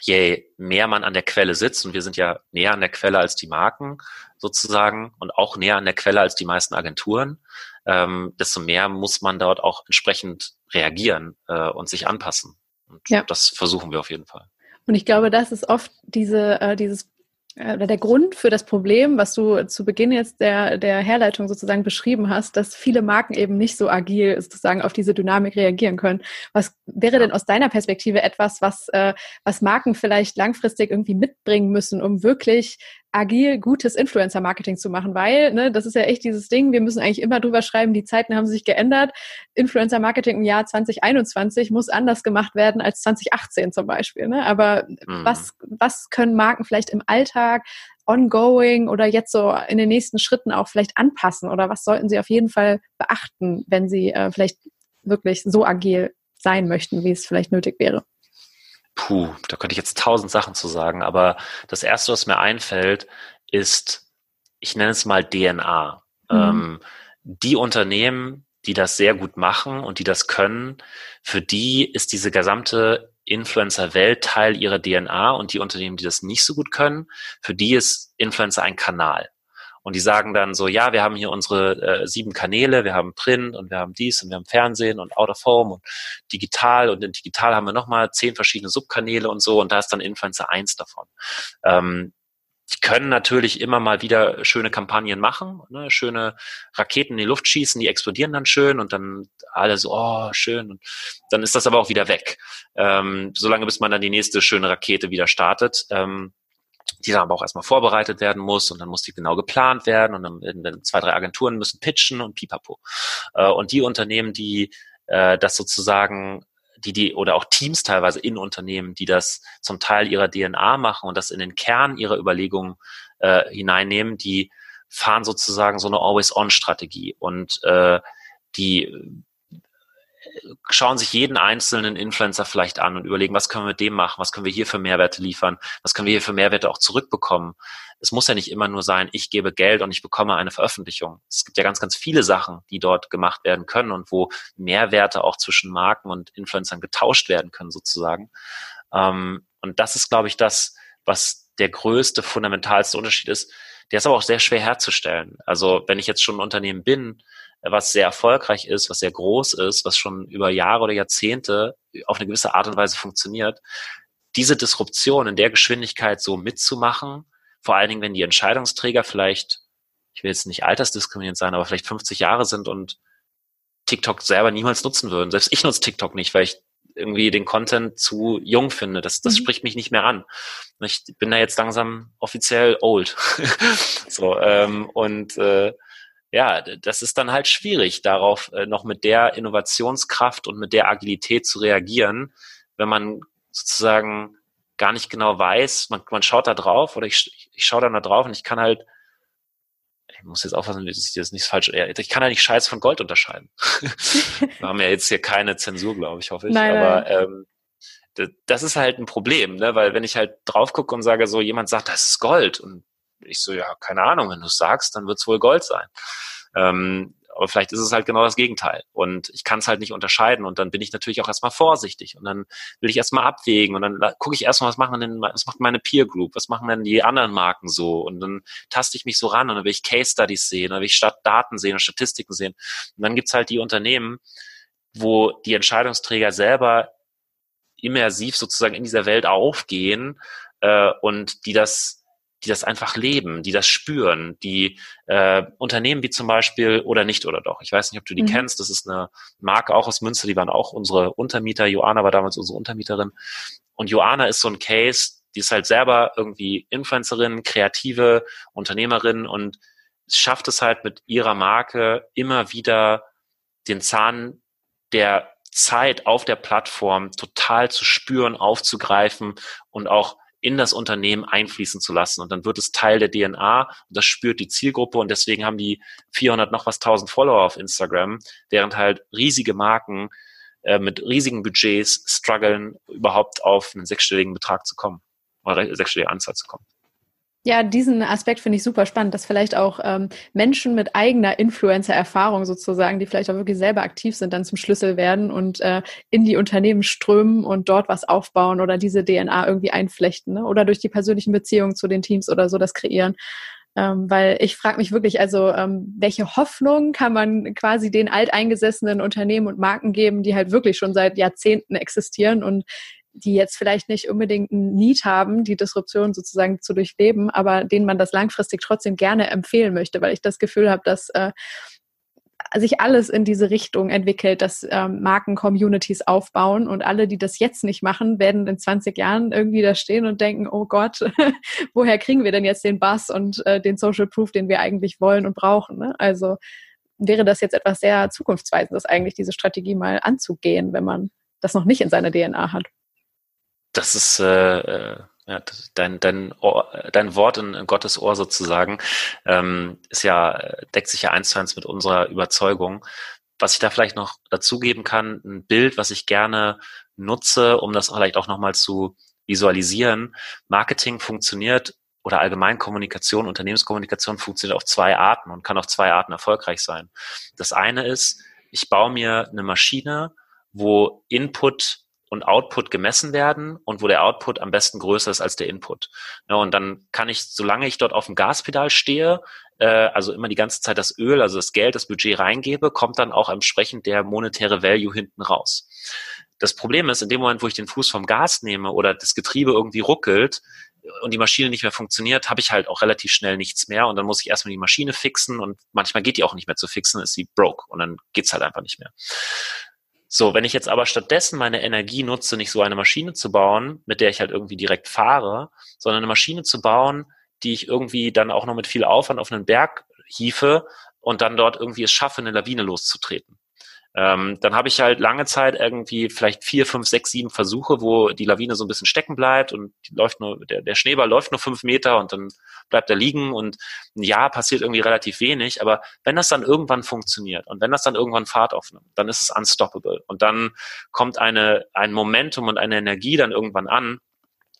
je mehr man an der Quelle sitzt, und wir sind ja näher an der Quelle als die Marken sozusagen und auch näher an der Quelle als die meisten Agenturen, ähm, desto mehr muss man dort auch entsprechend reagieren äh, und sich anpassen. Und ja. das versuchen wir auf jeden Fall. Und ich glaube, das ist oft diese, äh, dieses oder der Grund für das Problem, was du zu Beginn jetzt der, der Herleitung sozusagen beschrieben hast, dass viele Marken eben nicht so agil sozusagen auf diese Dynamik reagieren können. Was wäre denn aus deiner Perspektive etwas, was, äh, was Marken vielleicht langfristig irgendwie mitbringen müssen, um wirklich agil gutes Influencer-Marketing zu machen, weil, ne, das ist ja echt dieses Ding, wir müssen eigentlich immer drüber schreiben, die Zeiten haben sich geändert. Influencer-Marketing im Jahr 2021 muss anders gemacht werden als 2018 zum Beispiel. Ne? Aber mhm. was, was können Marken vielleicht im Alltag ongoing oder jetzt so in den nächsten Schritten auch vielleicht anpassen oder was sollten sie auf jeden Fall beachten, wenn sie äh, vielleicht wirklich so agil sein möchten, wie es vielleicht nötig wäre? Puh, da könnte ich jetzt tausend Sachen zu sagen, aber das erste, was mir einfällt, ist, ich nenne es mal DNA. Mhm. Ähm, die Unternehmen, die das sehr gut machen und die das können, für die ist diese gesamte Influencer-Welt Teil ihrer DNA und die Unternehmen, die das nicht so gut können, für die ist Influencer ein Kanal. Und die sagen dann so, ja, wir haben hier unsere äh, sieben Kanäle, wir haben Print und wir haben dies und wir haben Fernsehen und Out of Home und digital und in digital haben wir nochmal zehn verschiedene Subkanäle und so und da ist dann Influencer eins davon. Ähm, die können natürlich immer mal wieder schöne Kampagnen machen, ne, schöne Raketen in die Luft schießen, die explodieren dann schön und dann alle so, oh, schön. Und dann ist das aber auch wieder weg. Ähm, solange bis man dann die nächste schöne Rakete wieder startet. Ähm, die dann aber auch erstmal vorbereitet werden muss und dann muss die genau geplant werden und dann, dann zwei, drei Agenturen müssen pitchen und pipapo. Äh, und die Unternehmen, die äh, das sozusagen die die oder auch Teams teilweise in Unternehmen, die das zum Teil ihrer DNA machen und das in den Kern ihrer Überlegungen äh, hineinnehmen, die fahren sozusagen so eine Always-on-Strategie und äh, die schauen sich jeden einzelnen Influencer vielleicht an und überlegen, was können wir mit dem machen, was können wir hier für Mehrwerte liefern, was können wir hier für Mehrwerte auch zurückbekommen. Es muss ja nicht immer nur sein, ich gebe Geld und ich bekomme eine Veröffentlichung. Es gibt ja ganz, ganz viele Sachen, die dort gemacht werden können und wo Mehrwerte auch zwischen Marken und Influencern getauscht werden können sozusagen. Ähm, und das ist, glaube ich, das, was der größte, fundamentalste Unterschied ist. Der ist aber auch sehr schwer herzustellen. Also wenn ich jetzt schon ein Unternehmen bin, was sehr erfolgreich ist, was sehr groß ist, was schon über Jahre oder Jahrzehnte auf eine gewisse Art und Weise funktioniert, diese Disruption in der Geschwindigkeit so mitzumachen, vor allen Dingen, wenn die Entscheidungsträger vielleicht, ich will jetzt nicht altersdiskriminierend sein, aber vielleicht 50 Jahre sind und TikTok selber niemals nutzen würden. Selbst ich nutze TikTok nicht, weil ich irgendwie den Content zu jung finde. Das, das mhm. spricht mich nicht mehr an. Ich bin da jetzt langsam offiziell old. so, ähm, und äh, ja, das ist dann halt schwierig, darauf äh, noch mit der Innovationskraft und mit der Agilität zu reagieren, wenn man sozusagen gar nicht genau weiß, man, man schaut da drauf oder ich, ich schaue dann da drauf und ich kann halt, ich muss jetzt aufpassen, dass ich das nicht falsch, ich kann halt nicht Scheiß von Gold unterscheiden. Wir haben ja jetzt hier keine Zensur, glaube ich, hoffe ich, nein, aber ähm, das ist halt ein Problem, ne? weil wenn ich halt drauf gucke und sage so, jemand sagt, das ist Gold und ich so, ja, keine Ahnung, wenn du es sagst, dann wird es wohl Gold sein. Ähm, aber vielleicht ist es halt genau das Gegenteil. Und ich kann es halt nicht unterscheiden. Und dann bin ich natürlich auch erstmal vorsichtig. Und dann will ich erstmal abwägen. Und dann gucke ich erstmal, was machen denn, was macht meine Peer Group? Was machen denn die anderen Marken so? Und dann taste ich mich so ran und dann will ich Case Studies sehen, dann will ich Daten sehen und Statistiken sehen. Und dann gibt's halt die Unternehmen, wo die Entscheidungsträger selber immersiv sozusagen in dieser Welt aufgehen äh, und die das die das einfach leben, die das spüren, die äh, Unternehmen wie zum Beispiel oder nicht oder doch. Ich weiß nicht, ob du die mhm. kennst. Das ist eine Marke auch aus Münster, die waren auch unsere Untermieter. Joana war damals unsere Untermieterin. Und Joana ist so ein Case, die ist halt selber irgendwie Influencerin, kreative Unternehmerin und schafft es halt mit ihrer Marke immer wieder den Zahn der Zeit auf der Plattform total zu spüren, aufzugreifen und auch in das Unternehmen einfließen zu lassen. Und dann wird es Teil der DNA und das spürt die Zielgruppe und deswegen haben die 400 noch was 1000 Follower auf Instagram, während halt riesige Marken äh, mit riesigen Budgets strugglen, überhaupt auf einen sechsstelligen Betrag zu kommen oder sechsstellige Anzahl zu kommen. Ja, diesen Aspekt finde ich super spannend, dass vielleicht auch ähm, Menschen mit eigener Influencer-Erfahrung sozusagen, die vielleicht auch wirklich selber aktiv sind, dann zum Schlüssel werden und äh, in die Unternehmen strömen und dort was aufbauen oder diese DNA irgendwie einflechten ne? oder durch die persönlichen Beziehungen zu den Teams oder so das kreieren. Ähm, weil ich frage mich wirklich, also ähm, welche Hoffnung kann man quasi den alteingesessenen Unternehmen und Marken geben, die halt wirklich schon seit Jahrzehnten existieren und die jetzt vielleicht nicht unbedingt ein Need haben, die Disruption sozusagen zu durchleben, aber denen man das langfristig trotzdem gerne empfehlen möchte, weil ich das Gefühl habe, dass äh, sich alles in diese Richtung entwickelt, dass ähm, Marken Communities aufbauen und alle, die das jetzt nicht machen, werden in 20 Jahren irgendwie da stehen und denken, oh Gott, woher kriegen wir denn jetzt den Bass und äh, den Social Proof, den wir eigentlich wollen und brauchen? Ne? Also wäre das jetzt etwas sehr zukunftsweisendes eigentlich, diese Strategie mal anzugehen, wenn man das noch nicht in seiner DNA hat das ist äh, äh, ja, dein, dein, Ohr, dein Wort in, Gottes Ohr sozusagen, ähm, ist ja, deckt sich ja eins zu eins mit unserer Überzeugung. Was ich da vielleicht noch dazugeben kann, ein Bild, was ich gerne nutze, um das vielleicht auch nochmal zu visualisieren. Marketing funktioniert oder allgemein Kommunikation, Unternehmenskommunikation funktioniert auf zwei Arten und kann auf zwei Arten erfolgreich sein. Das eine ist, ich baue mir eine Maschine, wo Input und Output gemessen werden und wo der Output am besten größer ist als der Input. Ja, und dann kann ich, solange ich dort auf dem Gaspedal stehe, äh, also immer die ganze Zeit das Öl, also das Geld, das Budget reingebe, kommt dann auch entsprechend der monetäre Value hinten raus. Das Problem ist, in dem Moment, wo ich den Fuß vom Gas nehme oder das Getriebe irgendwie ruckelt, und die Maschine nicht mehr funktioniert, habe ich halt auch relativ schnell nichts mehr und dann muss ich erstmal die Maschine fixen und manchmal geht die auch nicht mehr zu fixen, ist sie broke und dann geht's halt einfach nicht mehr. So, wenn ich jetzt aber stattdessen meine Energie nutze, nicht so eine Maschine zu bauen, mit der ich halt irgendwie direkt fahre, sondern eine Maschine zu bauen, die ich irgendwie dann auch noch mit viel Aufwand auf einen Berg hiefe und dann dort irgendwie es schaffe, eine Lawine loszutreten. Ähm, dann habe ich halt lange Zeit irgendwie vielleicht vier, fünf, sechs, sieben Versuche, wo die Lawine so ein bisschen stecken bleibt und läuft nur, der, der Schneeball läuft nur fünf Meter und dann bleibt er liegen und ein Jahr passiert irgendwie relativ wenig. Aber wenn das dann irgendwann funktioniert und wenn das dann irgendwann Fahrt aufnimmt, dann ist es unstoppable. Und dann kommt eine, ein Momentum und eine Energie dann irgendwann an,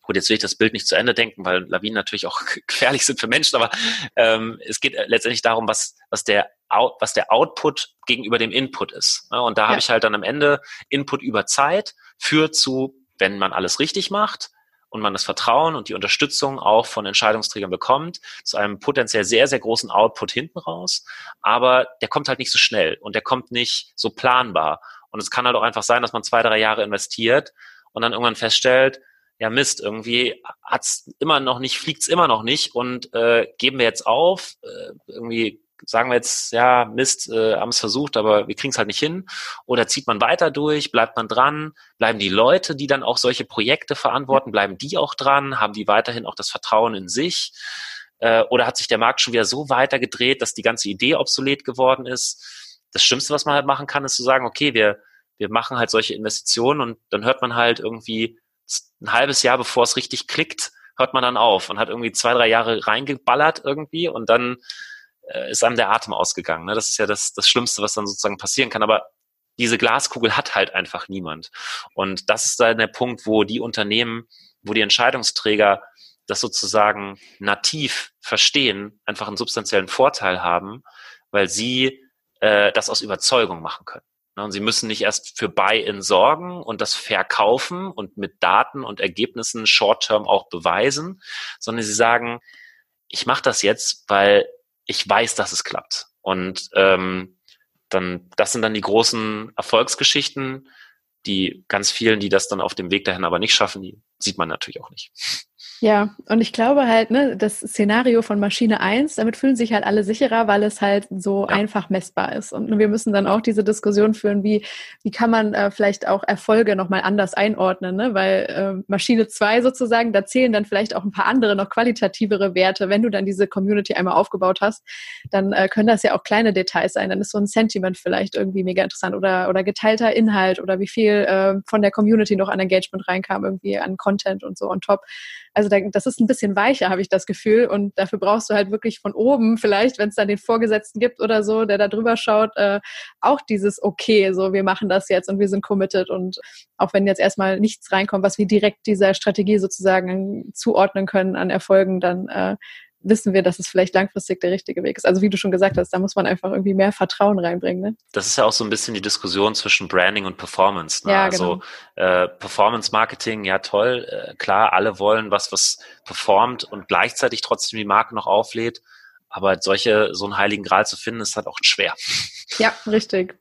Gut, jetzt will ich das Bild nicht zu Ende denken, weil Lawinen natürlich auch gefährlich sind für Menschen, aber ähm, es geht letztendlich darum, was, was, der, was der Output gegenüber dem Input ist. Ja, und da ja. habe ich halt dann am Ende Input über Zeit führt zu, wenn man alles richtig macht, und man das Vertrauen und die Unterstützung auch von Entscheidungsträgern bekommt, zu einem potenziell sehr, sehr großen Output hinten raus. Aber der kommt halt nicht so schnell und der kommt nicht so planbar. Und es kann halt auch einfach sein, dass man zwei, drei Jahre investiert und dann irgendwann feststellt, ja Mist, irgendwie hat's immer noch nicht, fliegt's immer noch nicht und äh, geben wir jetzt auf, äh, irgendwie sagen wir jetzt, ja, Mist, äh, haben es versucht, aber wir kriegen es halt nicht hin. Oder zieht man weiter durch, bleibt man dran, bleiben die Leute, die dann auch solche Projekte verantworten, bleiben die auch dran, haben die weiterhin auch das Vertrauen in sich? Äh, oder hat sich der Markt schon wieder so weiter gedreht, dass die ganze Idee obsolet geworden ist? Das Schlimmste, was man halt machen kann, ist zu sagen, okay, wir, wir machen halt solche Investitionen und dann hört man halt irgendwie ein halbes Jahr, bevor es richtig klickt, hört man dann auf und hat irgendwie zwei, drei Jahre reingeballert irgendwie und dann äh, ist einem der Atem ausgegangen. Ne? Das ist ja das, das Schlimmste, was dann sozusagen passieren kann. Aber diese Glaskugel hat halt einfach niemand. Und das ist dann der Punkt, wo die Unternehmen, wo die Entscheidungsträger das sozusagen nativ verstehen, einfach einen substanziellen Vorteil haben, weil sie äh, das aus Überzeugung machen können. Und sie müssen nicht erst für Buy-in sorgen und das verkaufen und mit Daten und Ergebnissen short-term auch beweisen, sondern sie sagen, ich mache das jetzt, weil ich weiß, dass es klappt. Und ähm, dann, das sind dann die großen Erfolgsgeschichten, die ganz vielen, die das dann auf dem Weg dahin aber nicht schaffen, die sieht man natürlich auch nicht. Ja, und ich glaube halt, ne, das Szenario von Maschine 1, damit fühlen sich halt alle sicherer, weil es halt so ja. einfach messbar ist. Und wir müssen dann auch diese Diskussion führen, wie, wie kann man äh, vielleicht auch Erfolge nochmal anders einordnen, ne? Weil äh, Maschine 2 sozusagen, da zählen dann vielleicht auch ein paar andere, noch qualitativere Werte. Wenn du dann diese Community einmal aufgebaut hast, dann äh, können das ja auch kleine Details sein. Dann ist so ein Sentiment vielleicht irgendwie mega interessant oder, oder geteilter Inhalt oder wie viel äh, von der Community noch an Engagement reinkam, irgendwie an Content und so on top. Also das ist ein bisschen weicher, habe ich das Gefühl. Und dafür brauchst du halt wirklich von oben, vielleicht, wenn es dann den Vorgesetzten gibt oder so, der da drüber schaut, äh, auch dieses Okay, so wir machen das jetzt und wir sind committed. Und auch wenn jetzt erstmal nichts reinkommt, was wir direkt dieser Strategie sozusagen zuordnen können an Erfolgen, dann äh, wissen wir, dass es vielleicht langfristig der richtige Weg ist. Also wie du schon gesagt hast, da muss man einfach irgendwie mehr Vertrauen reinbringen. Ne? Das ist ja auch so ein bisschen die Diskussion zwischen Branding und Performance. Ne? Ja, also, genau. Also äh, Performance Marketing, ja toll, äh, klar, alle wollen was, was performt und gleichzeitig trotzdem die Marke noch auflädt. Aber solche, so einen heiligen Gral zu finden, ist halt auch schwer. Ja, richtig.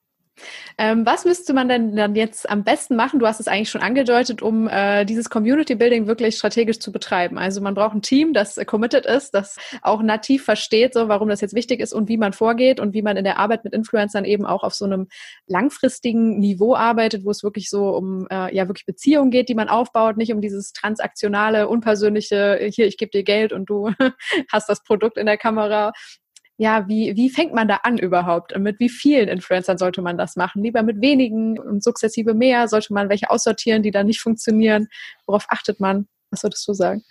Ähm, was müsste man denn dann jetzt am besten machen? Du hast es eigentlich schon angedeutet, um äh, dieses Community Building wirklich strategisch zu betreiben. Also man braucht ein Team, das committed ist, das auch nativ versteht, so warum das jetzt wichtig ist und wie man vorgeht und wie man in der Arbeit mit Influencern eben auch auf so einem langfristigen Niveau arbeitet, wo es wirklich so um äh, ja wirklich Beziehungen geht, die man aufbaut, nicht um dieses transaktionale, unpersönliche, hier ich gebe dir Geld und du hast das Produkt in der Kamera, ja, wie, wie fängt man da an überhaupt? Mit wie vielen Influencern sollte man das machen? Lieber mit wenigen und sukzessive mehr? Sollte man welche aussortieren, die dann nicht funktionieren? Worauf achtet man? Was würdest du sagen?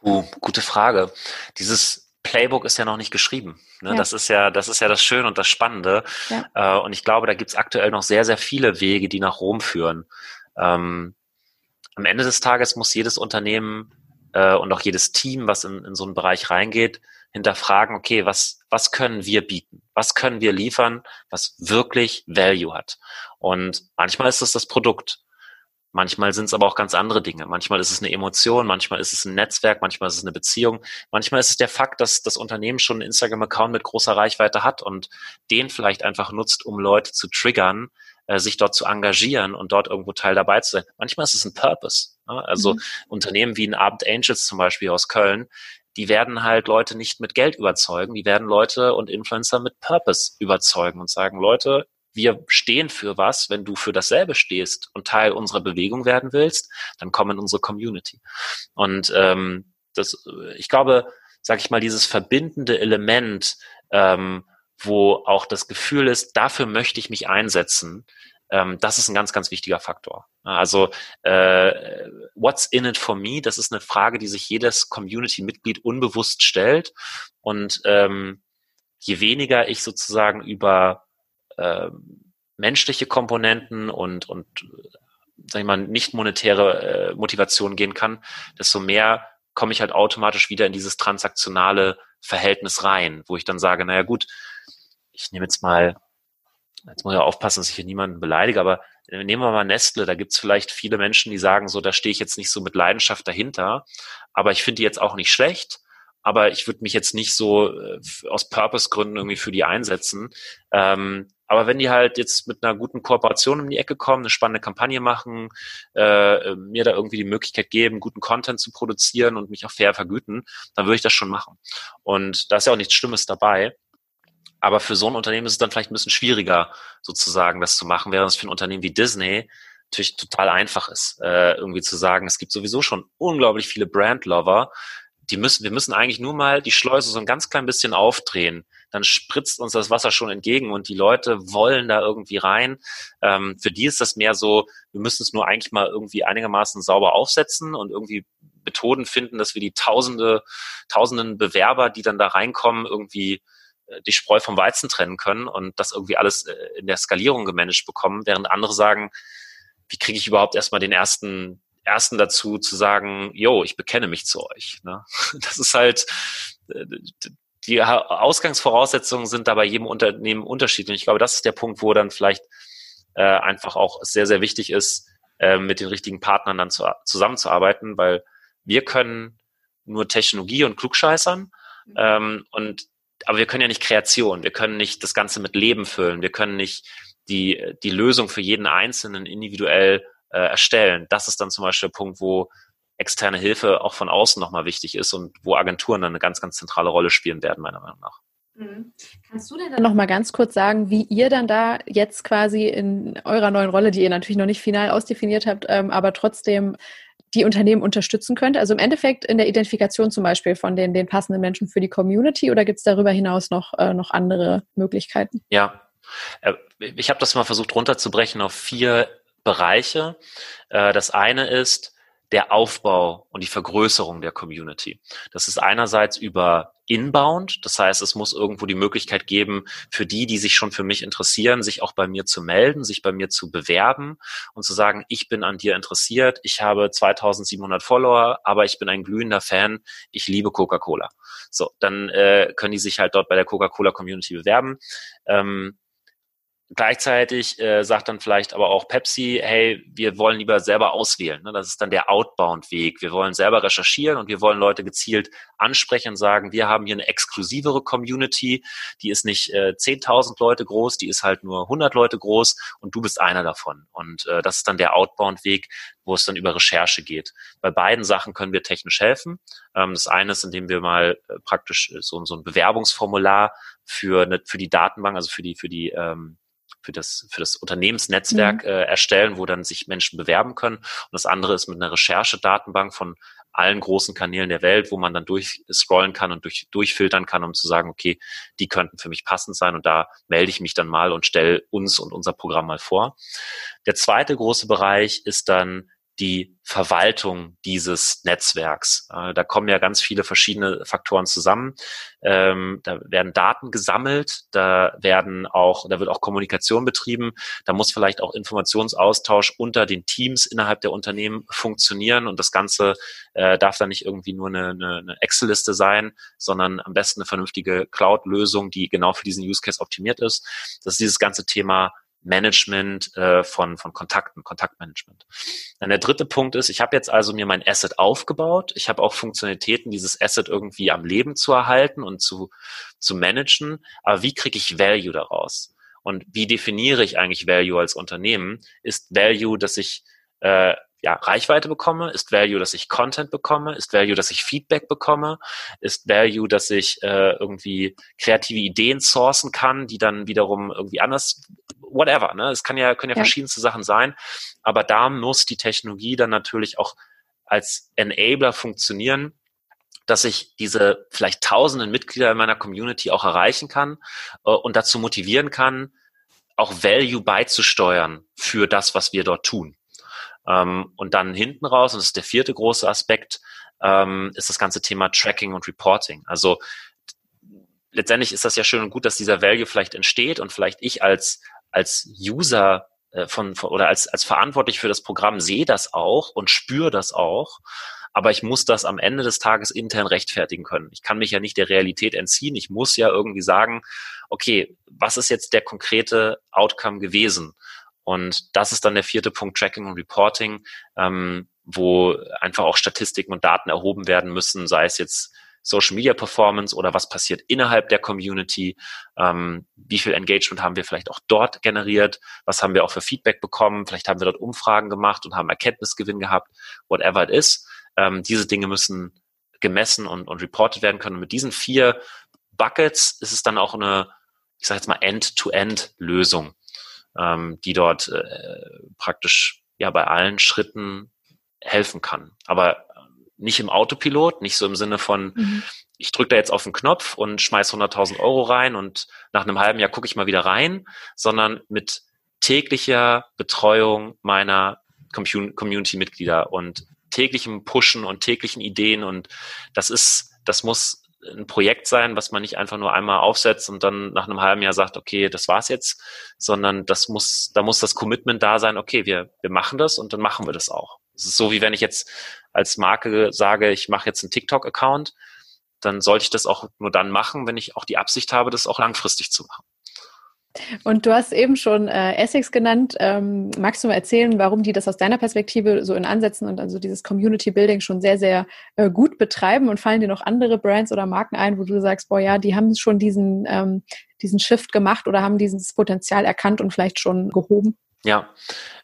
Oh, gute Frage. Dieses Playbook ist ja noch nicht geschrieben. Ne? Ja. Das ist ja, das ist ja das Schöne und das Spannende. Ja. Äh, und ich glaube, da gibt's aktuell noch sehr, sehr viele Wege, die nach Rom führen. Ähm, am Ende des Tages muss jedes Unternehmen äh, und auch jedes Team, was in, in so einen Bereich reingeht, hinterfragen, okay, was, was können wir bieten? Was können wir liefern, was wirklich Value hat? Und manchmal ist es das Produkt. Manchmal sind es aber auch ganz andere Dinge. Manchmal ist es eine Emotion, manchmal ist es ein Netzwerk, manchmal ist es eine Beziehung. Manchmal ist es der Fakt, dass das Unternehmen schon einen Instagram-Account mit großer Reichweite hat und den vielleicht einfach nutzt, um Leute zu triggern, äh, sich dort zu engagieren und dort irgendwo Teil dabei zu sein. Manchmal ist es ein Purpose. Ne? Also mhm. Unternehmen wie ein Abend Angels zum Beispiel aus Köln, die werden halt Leute nicht mit Geld überzeugen, die werden Leute und Influencer mit Purpose überzeugen und sagen, Leute, wir stehen für was, wenn du für dasselbe stehst und Teil unserer Bewegung werden willst, dann komm in unsere Community. Und ähm, das, ich glaube, sag ich mal, dieses verbindende Element, ähm, wo auch das Gefühl ist, dafür möchte ich mich einsetzen, ähm, das ist ein ganz, ganz wichtiger Faktor. Also äh, what's in it for me? Das ist eine Frage, die sich jedes Community-Mitglied unbewusst stellt. Und ähm, je weniger ich sozusagen über äh, menschliche Komponenten und, und sag ich mal, nicht monetäre äh, Motivation gehen kann, desto mehr komme ich halt automatisch wieder in dieses transaktionale Verhältnis rein, wo ich dann sage, naja gut, ich nehme jetzt mal, jetzt muss ich aufpassen, dass ich hier niemanden beleidige, aber nehmen wir mal Nestle, da gibt's vielleicht viele Menschen, die sagen so, da stehe ich jetzt nicht so mit Leidenschaft dahinter, aber ich finde die jetzt auch nicht schlecht, aber ich würde mich jetzt nicht so äh, aus Purpose-Gründen irgendwie für die einsetzen. Ähm, aber wenn die halt jetzt mit einer guten Kooperation um die Ecke kommen, eine spannende Kampagne machen, äh, mir da irgendwie die Möglichkeit geben, guten Content zu produzieren und mich auch fair vergüten, dann würde ich das schon machen. Und da ist ja auch nichts Schlimmes dabei. Aber für so ein Unternehmen ist es dann vielleicht ein bisschen schwieriger, sozusagen das zu machen, während es für ein Unternehmen wie Disney natürlich total einfach ist, äh, irgendwie zu sagen, es gibt sowieso schon unglaublich viele Brand-Lover, die müssen, wir müssen eigentlich nur mal die Schleuse so ein ganz klein bisschen aufdrehen. Dann spritzt uns das Wasser schon entgegen und die Leute wollen da irgendwie rein. Ähm, für die ist das mehr so, wir müssen es nur eigentlich mal irgendwie einigermaßen sauber aufsetzen und irgendwie Methoden finden, dass wir die Tausende, Tausenden Bewerber, die dann da reinkommen, irgendwie die Spreu vom Weizen trennen können und das irgendwie alles äh, in der Skalierung gemanagt bekommen, während andere sagen, wie kriege ich überhaupt erstmal den ersten, ersten dazu zu sagen, yo, ich bekenne mich zu euch. Ne? Das ist halt, äh, die Ausgangsvoraussetzungen sind da bei jedem Unternehmen unterschiedlich. Ich glaube, das ist der Punkt, wo dann vielleicht äh, einfach auch sehr, sehr wichtig ist, äh, mit den richtigen Partnern dann zu, zusammenzuarbeiten, weil wir können nur Technologie und Klugscheißern mhm. ähm, und aber wir können ja nicht Kreation, wir können nicht das Ganze mit Leben füllen, wir können nicht die, die Lösung für jeden Einzelnen individuell äh, erstellen. Das ist dann zum Beispiel der Punkt, wo externe Hilfe auch von außen nochmal wichtig ist und wo Agenturen dann eine ganz, ganz zentrale Rolle spielen werden, meiner Meinung nach. Mhm. Kannst du denn dann noch mal ganz kurz sagen, wie ihr dann da jetzt quasi in eurer neuen Rolle, die ihr natürlich noch nicht final ausdefiniert habt, ähm, aber trotzdem die Unternehmen unterstützen könnt? Also im Endeffekt in der Identifikation zum Beispiel von den, den passenden Menschen für die Community oder gibt es darüber hinaus noch, äh, noch andere Möglichkeiten? Ja, äh, ich habe das mal versucht runterzubrechen auf vier Bereiche. Äh, das eine ist der Aufbau und die Vergrößerung der Community. Das ist einerseits über Inbound, das heißt, es muss irgendwo die Möglichkeit geben, für die, die sich schon für mich interessieren, sich auch bei mir zu melden, sich bei mir zu bewerben und zu sagen, ich bin an dir interessiert, ich habe 2700 Follower, aber ich bin ein glühender Fan, ich liebe Coca-Cola. So, dann äh, können die sich halt dort bei der Coca-Cola Community bewerben. Ähm, Gleichzeitig äh, sagt dann vielleicht aber auch Pepsi, hey, wir wollen lieber selber auswählen. Ne? Das ist dann der Outbound-Weg. Wir wollen selber recherchieren und wir wollen Leute gezielt ansprechen und sagen, wir haben hier eine exklusivere Community, die ist nicht äh, 10.000 Leute groß, die ist halt nur 100 Leute groß und du bist einer davon. Und äh, das ist dann der Outbound-Weg, wo es dann über Recherche geht. Bei beiden Sachen können wir technisch helfen. Ähm, das eine ist, indem wir mal äh, praktisch so, so ein Bewerbungsformular für, eine, für die Datenbank, also für die, für die ähm, für das, für das Unternehmensnetzwerk mhm. äh, erstellen, wo dann sich Menschen bewerben können. Und das andere ist mit einer Recherchedatenbank von allen großen Kanälen der Welt, wo man dann durchscrollen kann und durch, durchfiltern kann, um zu sagen, okay, die könnten für mich passend sein und da melde ich mich dann mal und stelle uns und unser Programm mal vor. Der zweite große Bereich ist dann die Verwaltung dieses Netzwerks. Äh, da kommen ja ganz viele verschiedene Faktoren zusammen. Ähm, da werden Daten gesammelt, da werden auch, da wird auch Kommunikation betrieben, da muss vielleicht auch Informationsaustausch unter den Teams innerhalb der Unternehmen funktionieren und das Ganze äh, darf dann nicht irgendwie nur eine, eine, eine Excel-Liste sein, sondern am besten eine vernünftige Cloud-Lösung, die genau für diesen Use Case optimiert ist. Das ist dieses ganze Thema Management äh, von, von Kontakten, Kontaktmanagement. Dann der dritte Punkt ist, ich habe jetzt also mir mein Asset aufgebaut. Ich habe auch Funktionalitäten, dieses Asset irgendwie am Leben zu erhalten und zu, zu managen. Aber wie kriege ich Value daraus? Und wie definiere ich eigentlich Value als Unternehmen? Ist Value, dass ich äh, ja, Reichweite bekomme? Ist Value, dass ich Content bekomme? Ist Value, dass ich Feedback bekomme? Ist Value, dass ich äh, irgendwie kreative Ideen sourcen kann, die dann wiederum irgendwie anders whatever, ne? Es kann ja, können ja, ja verschiedenste Sachen sein, aber da muss die Technologie dann natürlich auch als Enabler funktionieren, dass ich diese vielleicht tausenden Mitglieder in meiner Community auch erreichen kann äh, und dazu motivieren kann, auch Value beizusteuern für das, was wir dort tun. Ähm, und dann hinten raus, und das ist der vierte große Aspekt, ähm, ist das ganze Thema Tracking und Reporting. Also letztendlich ist das ja schön und gut, dass dieser Value vielleicht entsteht und vielleicht ich als, als User äh, von, von oder als, als verantwortlich für das Programm sehe das auch und spüre das auch aber ich muss das am Ende des Tages intern rechtfertigen können. Ich kann mich ja nicht der Realität entziehen. Ich muss ja irgendwie sagen, okay, was ist jetzt der konkrete Outcome gewesen? Und das ist dann der vierte Punkt, Tracking und Reporting, ähm, wo einfach auch Statistiken und Daten erhoben werden müssen, sei es jetzt Social Media Performance oder was passiert innerhalb der Community, ähm, wie viel Engagement haben wir vielleicht auch dort generiert, was haben wir auch für Feedback bekommen, vielleicht haben wir dort Umfragen gemacht und haben Erkenntnisgewinn gehabt, whatever it is. Ähm, diese Dinge müssen gemessen und, und reported werden können. Und mit diesen vier Buckets ist es dann auch eine, ich sage jetzt mal, End-to-End-Lösung, ähm, die dort äh, praktisch ja bei allen Schritten helfen kann. Aber nicht im Autopilot, nicht so im Sinne von, mhm. ich drücke da jetzt auf den Knopf und schmeiß 100.000 Euro rein und nach einem halben Jahr gucke ich mal wieder rein, sondern mit täglicher Betreuung meiner Community-Mitglieder und täglichem Pushen und täglichen Ideen und das ist, das muss ein Projekt sein, was man nicht einfach nur einmal aufsetzt und dann nach einem halben Jahr sagt, okay, das war's jetzt, sondern das muss, da muss das Commitment da sein, okay, wir, wir machen das und dann machen wir das auch. Es ist so, wie wenn ich jetzt als Marke sage, ich mache jetzt einen TikTok-Account, dann sollte ich das auch nur dann machen, wenn ich auch die Absicht habe, das auch langfristig zu machen. Und du hast eben schon äh, Essex genannt. Ähm, magst du mal erzählen, warum die das aus deiner Perspektive so in Ansätzen und also dieses Community Building schon sehr, sehr äh, gut betreiben? Und fallen dir noch andere Brands oder Marken ein, wo du sagst, boah, ja, die haben schon diesen, ähm, diesen Shift gemacht oder haben dieses Potenzial erkannt und vielleicht schon gehoben? Ja,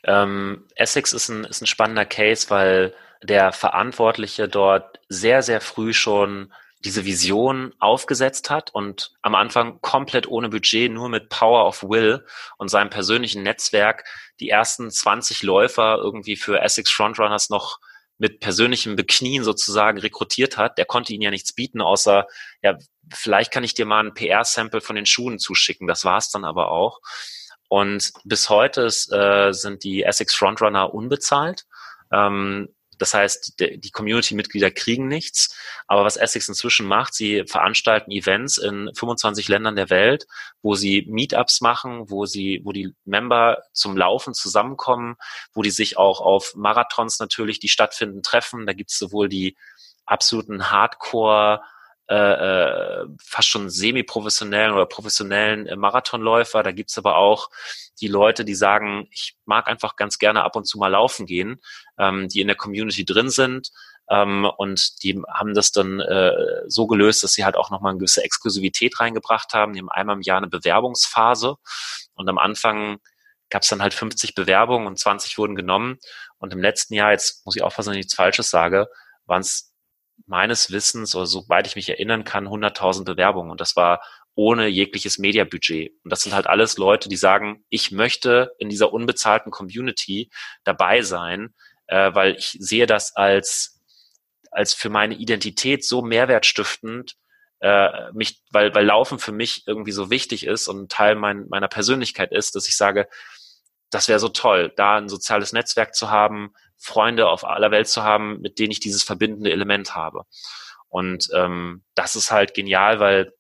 ähm, Essex ist ein, ist ein spannender Case, weil der Verantwortliche dort sehr, sehr früh schon diese Vision aufgesetzt hat und am Anfang komplett ohne Budget, nur mit Power of Will und seinem persönlichen Netzwerk die ersten 20 Läufer irgendwie für Essex Frontrunners noch mit persönlichem Beknien sozusagen rekrutiert hat. Der konnte ihnen ja nichts bieten, außer, ja, vielleicht kann ich dir mal ein PR-Sample von den Schuhen zuschicken. Das war's dann aber auch. Und bis heute ist, äh, sind die Essex Frontrunner unbezahlt. Ähm, das heißt, die Community-Mitglieder kriegen nichts. Aber was Essex inzwischen macht, sie veranstalten Events in 25 Ländern der Welt, wo sie Meetups machen, wo sie, wo die Member zum Laufen zusammenkommen, wo die sich auch auf Marathons natürlich, die stattfinden, treffen. Da gibt es sowohl die absoluten Hardcore äh, äh, fast schon semi-professionellen oder professionellen äh, Marathonläufer. Da gibt's aber auch die Leute, die sagen, ich mag einfach ganz gerne ab und zu mal laufen gehen, ähm, die in der Community drin sind. Ähm, und die haben das dann äh, so gelöst, dass sie halt auch nochmal eine gewisse Exklusivität reingebracht haben. Die haben einmal im Jahr eine Bewerbungsphase. Und am Anfang gab es dann halt 50 Bewerbungen und 20 wurden genommen. Und im letzten Jahr, jetzt muss ich aufpassen, wenn ich nichts Falsches sage, waren es meines Wissens, oder soweit ich mich erinnern kann, 100.000 Bewerbungen. Und das war ohne jegliches Mediabudget. Und das sind halt alles Leute, die sagen, ich möchte in dieser unbezahlten Community dabei sein, äh, weil ich sehe das als, als für meine Identität so mehrwertstiftend, äh, mich, weil, weil Laufen für mich irgendwie so wichtig ist und Teil mein, meiner Persönlichkeit ist, dass ich sage, das wäre so toll, da ein soziales Netzwerk zu haben, Freunde auf aller Welt zu haben, mit denen ich dieses verbindende Element habe. Und ähm, das ist halt genial, weil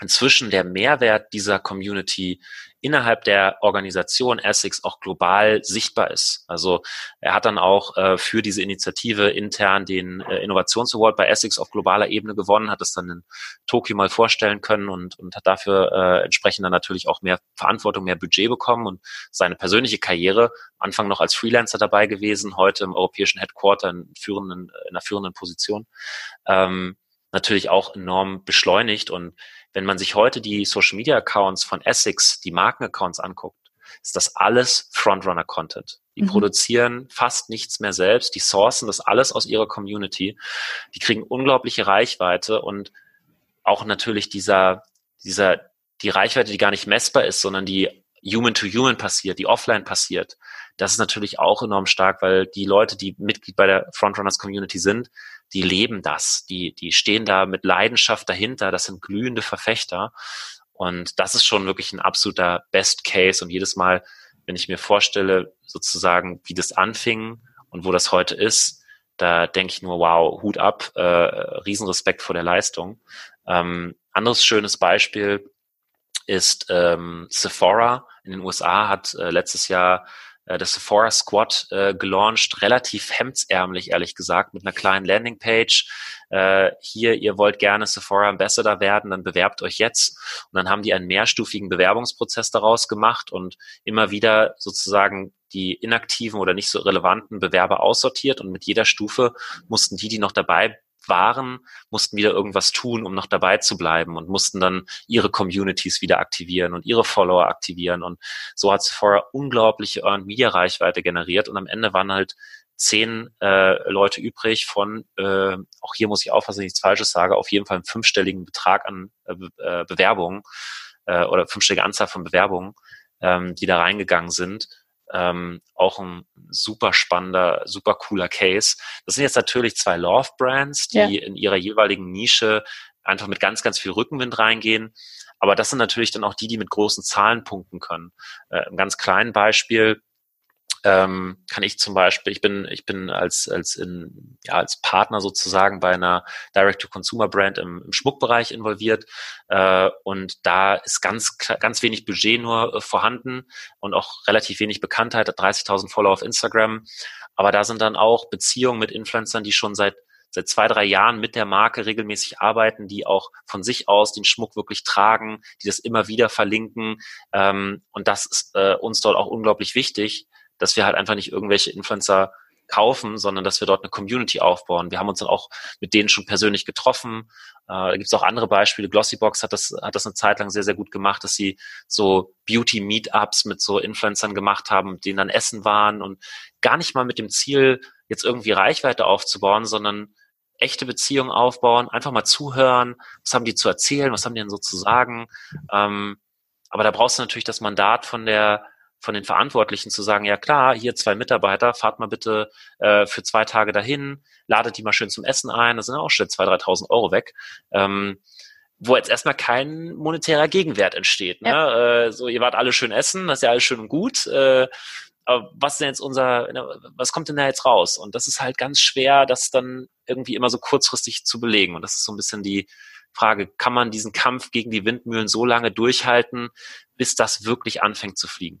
inzwischen der Mehrwert dieser Community innerhalb der Organisation Essex auch global sichtbar ist. Also er hat dann auch äh, für diese Initiative intern den äh, Innovations Award bei Essex auf globaler Ebene gewonnen, hat es dann in Tokio mal vorstellen können und, und hat dafür äh, entsprechend dann natürlich auch mehr Verantwortung, mehr Budget bekommen und seine persönliche Karriere, Anfang noch als Freelancer dabei gewesen, heute im europäischen Headquarter in, führenden, in einer führenden Position, ähm, natürlich auch enorm beschleunigt und wenn man sich heute die Social Media Accounts von Essex, die Markenaccounts anguckt, ist das alles Frontrunner Content. Die mhm. produzieren fast nichts mehr selbst, die sourcen das alles aus ihrer Community. Die kriegen unglaubliche Reichweite und auch natürlich dieser, dieser, die Reichweite, die gar nicht messbar ist, sondern die human to human passiert, die offline passiert, das ist natürlich auch enorm stark, weil die Leute, die Mitglied bei der Frontrunners Community sind, die leben das, die, die stehen da mit Leidenschaft dahinter, das sind glühende Verfechter. Und das ist schon wirklich ein absoluter Best Case. Und jedes Mal, wenn ich mir vorstelle, sozusagen, wie das anfing und wo das heute ist, da denke ich nur, wow, Hut ab, äh, Riesenrespekt vor der Leistung. Ähm, anderes schönes Beispiel ist ähm, Sephora in den USA hat äh, letztes Jahr äh, das Sephora Squad äh, gelauncht, relativ hemdsärmlich, ehrlich gesagt, mit einer kleinen Landingpage. Äh, hier, ihr wollt gerne Sephora Ambassador werden, dann bewerbt euch jetzt. Und dann haben die einen mehrstufigen Bewerbungsprozess daraus gemacht und immer wieder sozusagen die inaktiven oder nicht so relevanten Bewerber aussortiert und mit jeder Stufe mussten die, die noch dabei waren, mussten wieder irgendwas tun, um noch dabei zu bleiben und mussten dann ihre Communities wieder aktivieren und ihre Follower aktivieren. Und so hat Sephora unglaubliche Earned Media Reichweite generiert und am Ende waren halt zehn äh, Leute übrig von, äh, auch hier muss ich aufpassen, dass ich nichts Falsches sage, auf jeden Fall einen fünfstelligen Betrag an äh, äh Bewerbungen äh, oder fünfstellige Anzahl von Bewerbungen, ähm, die da reingegangen sind ähm, auch ein super spannender, super cooler Case. Das sind jetzt natürlich zwei Love-Brands, die ja. in ihrer jeweiligen Nische einfach mit ganz, ganz viel Rückenwind reingehen. Aber das sind natürlich dann auch die, die mit großen Zahlen punkten können. Äh, ein ganz kleines Beispiel, ähm, kann ich zum Beispiel, ich bin, ich bin als, als in, ja, als Partner sozusagen bei einer Direct-to-Consumer-Brand im, im, Schmuckbereich involviert. Äh, und da ist ganz, ganz wenig Budget nur äh, vorhanden und auch relativ wenig Bekanntheit, 30.000 Follower auf Instagram. Aber da sind dann auch Beziehungen mit Influencern, die schon seit seit zwei, drei Jahren mit der Marke regelmäßig arbeiten, die auch von sich aus den Schmuck wirklich tragen, die das immer wieder verlinken. Ähm, und das ist äh, uns dort auch unglaublich wichtig, dass wir halt einfach nicht irgendwelche Influencer kaufen, sondern dass wir dort eine Community aufbauen. Wir haben uns dann auch mit denen schon persönlich getroffen. Äh, da gibt es auch andere Beispiele. Glossybox hat das, hat das eine Zeit lang sehr, sehr gut gemacht, dass sie so Beauty-Meetups mit so Influencern gemacht haben, denen dann essen waren und gar nicht mal mit dem Ziel, jetzt irgendwie Reichweite aufzubauen, sondern echte Beziehungen aufbauen, einfach mal zuhören, was haben die zu erzählen, was haben die denn so zu sagen. Ähm, aber da brauchst du natürlich das Mandat von der von den Verantwortlichen zu sagen, ja klar, hier zwei Mitarbeiter, fahrt mal bitte äh, für zwei Tage dahin, ladet die mal schön zum Essen ein, das sind auch schon 2.000, 3.000 Euro weg. Ähm, wo jetzt erstmal kein monetärer Gegenwert entsteht. Ne? Ja. Äh, so, ihr wart alle schön essen, das ist ja alles schön und gut. Äh, aber was ist denn jetzt unser, was kommt denn da jetzt raus? Und das ist halt ganz schwer, das dann irgendwie immer so kurzfristig zu belegen. Und das ist so ein bisschen die Frage, kann man diesen Kampf gegen die Windmühlen so lange durchhalten, bis das wirklich anfängt zu fliegen?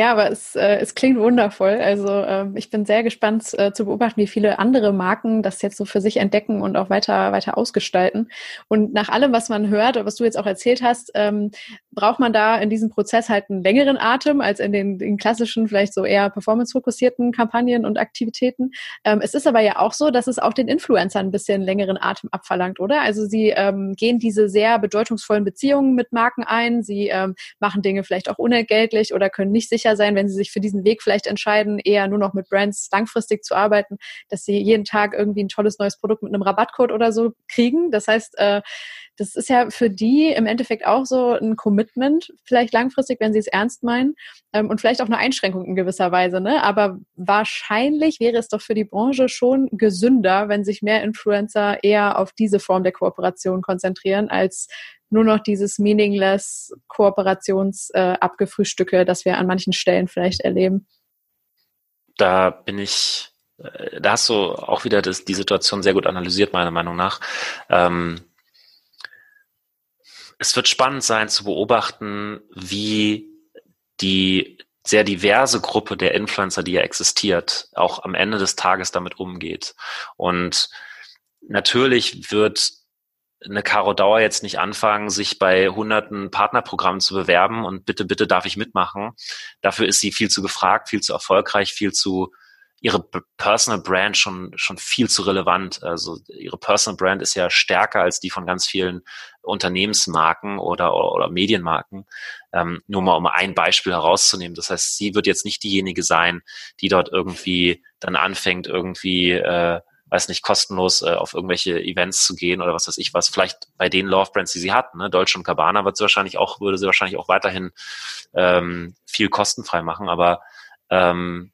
Ja, aber es, äh, es klingt wundervoll. Also äh, ich bin sehr gespannt äh, zu beobachten, wie viele andere Marken das jetzt so für sich entdecken und auch weiter, weiter ausgestalten. Und nach allem, was man hört, was du jetzt auch erzählt hast, ähm, braucht man da in diesem Prozess halt einen längeren Atem als in den, den klassischen, vielleicht so eher performance-fokussierten Kampagnen und Aktivitäten. Ähm, es ist aber ja auch so, dass es auch den Influencern ein bisschen längeren Atem abverlangt, oder? Also sie ähm, gehen diese sehr bedeutungsvollen Beziehungen mit Marken ein, sie ähm, machen Dinge vielleicht auch unentgeltlich oder können nicht sicher sein, wenn sie sich für diesen Weg vielleicht entscheiden, eher nur noch mit Brands langfristig zu arbeiten, dass sie jeden Tag irgendwie ein tolles neues Produkt mit einem Rabattcode oder so kriegen. Das heißt, äh, das ist ja für die im Endeffekt auch so ein Commitment, vielleicht langfristig, wenn sie es ernst meinen ähm, und vielleicht auch eine Einschränkung in gewisser Weise. Ne? Aber wahrscheinlich wäre es doch für die Branche schon gesünder, wenn sich mehr Influencer eher auf diese Form der Kooperation konzentrieren, als nur noch dieses meaningless Kooperationsabgefrühstücke, äh, das wir an manchen Stellen vielleicht erleben. Da bin ich, äh, da hast du auch wieder das, die Situation sehr gut analysiert, meiner Meinung nach. Ähm, es wird spannend sein zu beobachten, wie die sehr diverse Gruppe der Influencer, die ja existiert, auch am Ende des Tages damit umgeht. Und natürlich wird eine Caro Dauer jetzt nicht anfangen, sich bei hunderten Partnerprogrammen zu bewerben und bitte, bitte darf ich mitmachen. Dafür ist sie viel zu gefragt, viel zu erfolgreich, viel zu ihre Personal Brand schon, schon viel zu relevant. Also ihre Personal Brand ist ja stärker als die von ganz vielen Unternehmensmarken oder, oder Medienmarken. Ähm, nur mal um ein Beispiel herauszunehmen. Das heißt, sie wird jetzt nicht diejenige sein, die dort irgendwie dann anfängt, irgendwie, äh, weiß nicht, kostenlos äh, auf irgendwelche Events zu gehen oder was weiß ich was. Vielleicht bei den Love Brands, die sie hat, ne? Deutsche und Cabana wird sie wahrscheinlich auch, würde sie wahrscheinlich auch weiterhin ähm, viel kostenfrei machen, aber Ähm,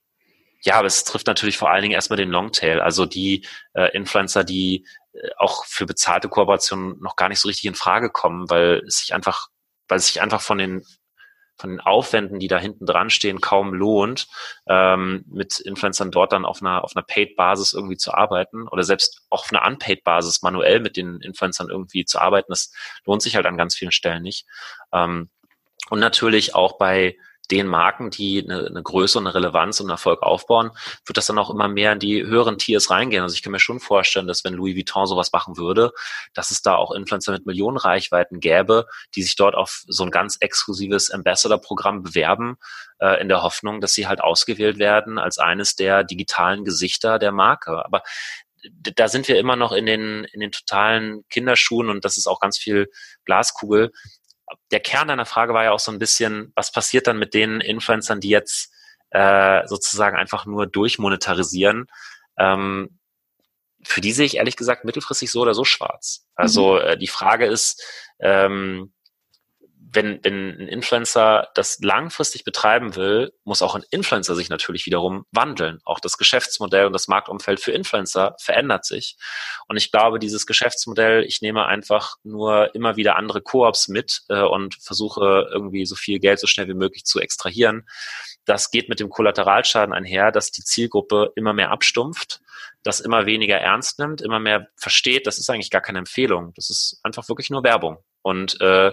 ja, aber es trifft natürlich vor allen Dingen erstmal den Longtail, also die äh, Influencer, die äh, auch für bezahlte Kooperationen noch gar nicht so richtig in Frage kommen, weil es sich einfach, weil es sich einfach von den von den Aufwänden, die da hinten dran stehen, kaum lohnt, ähm, mit Influencern dort dann auf einer, auf einer Paid-Basis irgendwie zu arbeiten oder selbst auf einer Unpaid-Basis manuell mit den Influencern irgendwie zu arbeiten. Das lohnt sich halt an ganz vielen Stellen nicht. Ähm, und natürlich auch bei den Marken, die eine, eine Größe und eine Relevanz und Erfolg aufbauen, wird das dann auch immer mehr in die höheren Tiers reingehen. Also ich kann mir schon vorstellen, dass wenn Louis Vuitton sowas machen würde, dass es da auch Influencer mit Millionen Reichweiten gäbe, die sich dort auf so ein ganz exklusives Ambassador-Programm bewerben, äh, in der Hoffnung, dass sie halt ausgewählt werden als eines der digitalen Gesichter der Marke. Aber da sind wir immer noch in den, in den totalen Kinderschuhen und das ist auch ganz viel Glaskugel der Kern deiner Frage war ja auch so ein bisschen, was passiert dann mit den Influencern, die jetzt äh, sozusagen einfach nur durchmonetarisieren? Ähm, für die sehe ich ehrlich gesagt mittelfristig so oder so schwarz. Also mhm. äh, die Frage ist, ähm, wenn, wenn ein Influencer das langfristig betreiben will, muss auch ein Influencer sich natürlich wiederum wandeln. Auch das Geschäftsmodell und das Marktumfeld für Influencer verändert sich. Und ich glaube, dieses Geschäftsmodell, ich nehme einfach nur immer wieder andere Koops mit äh, und versuche irgendwie so viel Geld so schnell wie möglich zu extrahieren. Das geht mit dem Kollateralschaden einher, dass die Zielgruppe immer mehr abstumpft, das immer weniger ernst nimmt, immer mehr versteht, das ist eigentlich gar keine Empfehlung. Das ist einfach wirklich nur Werbung. Und äh,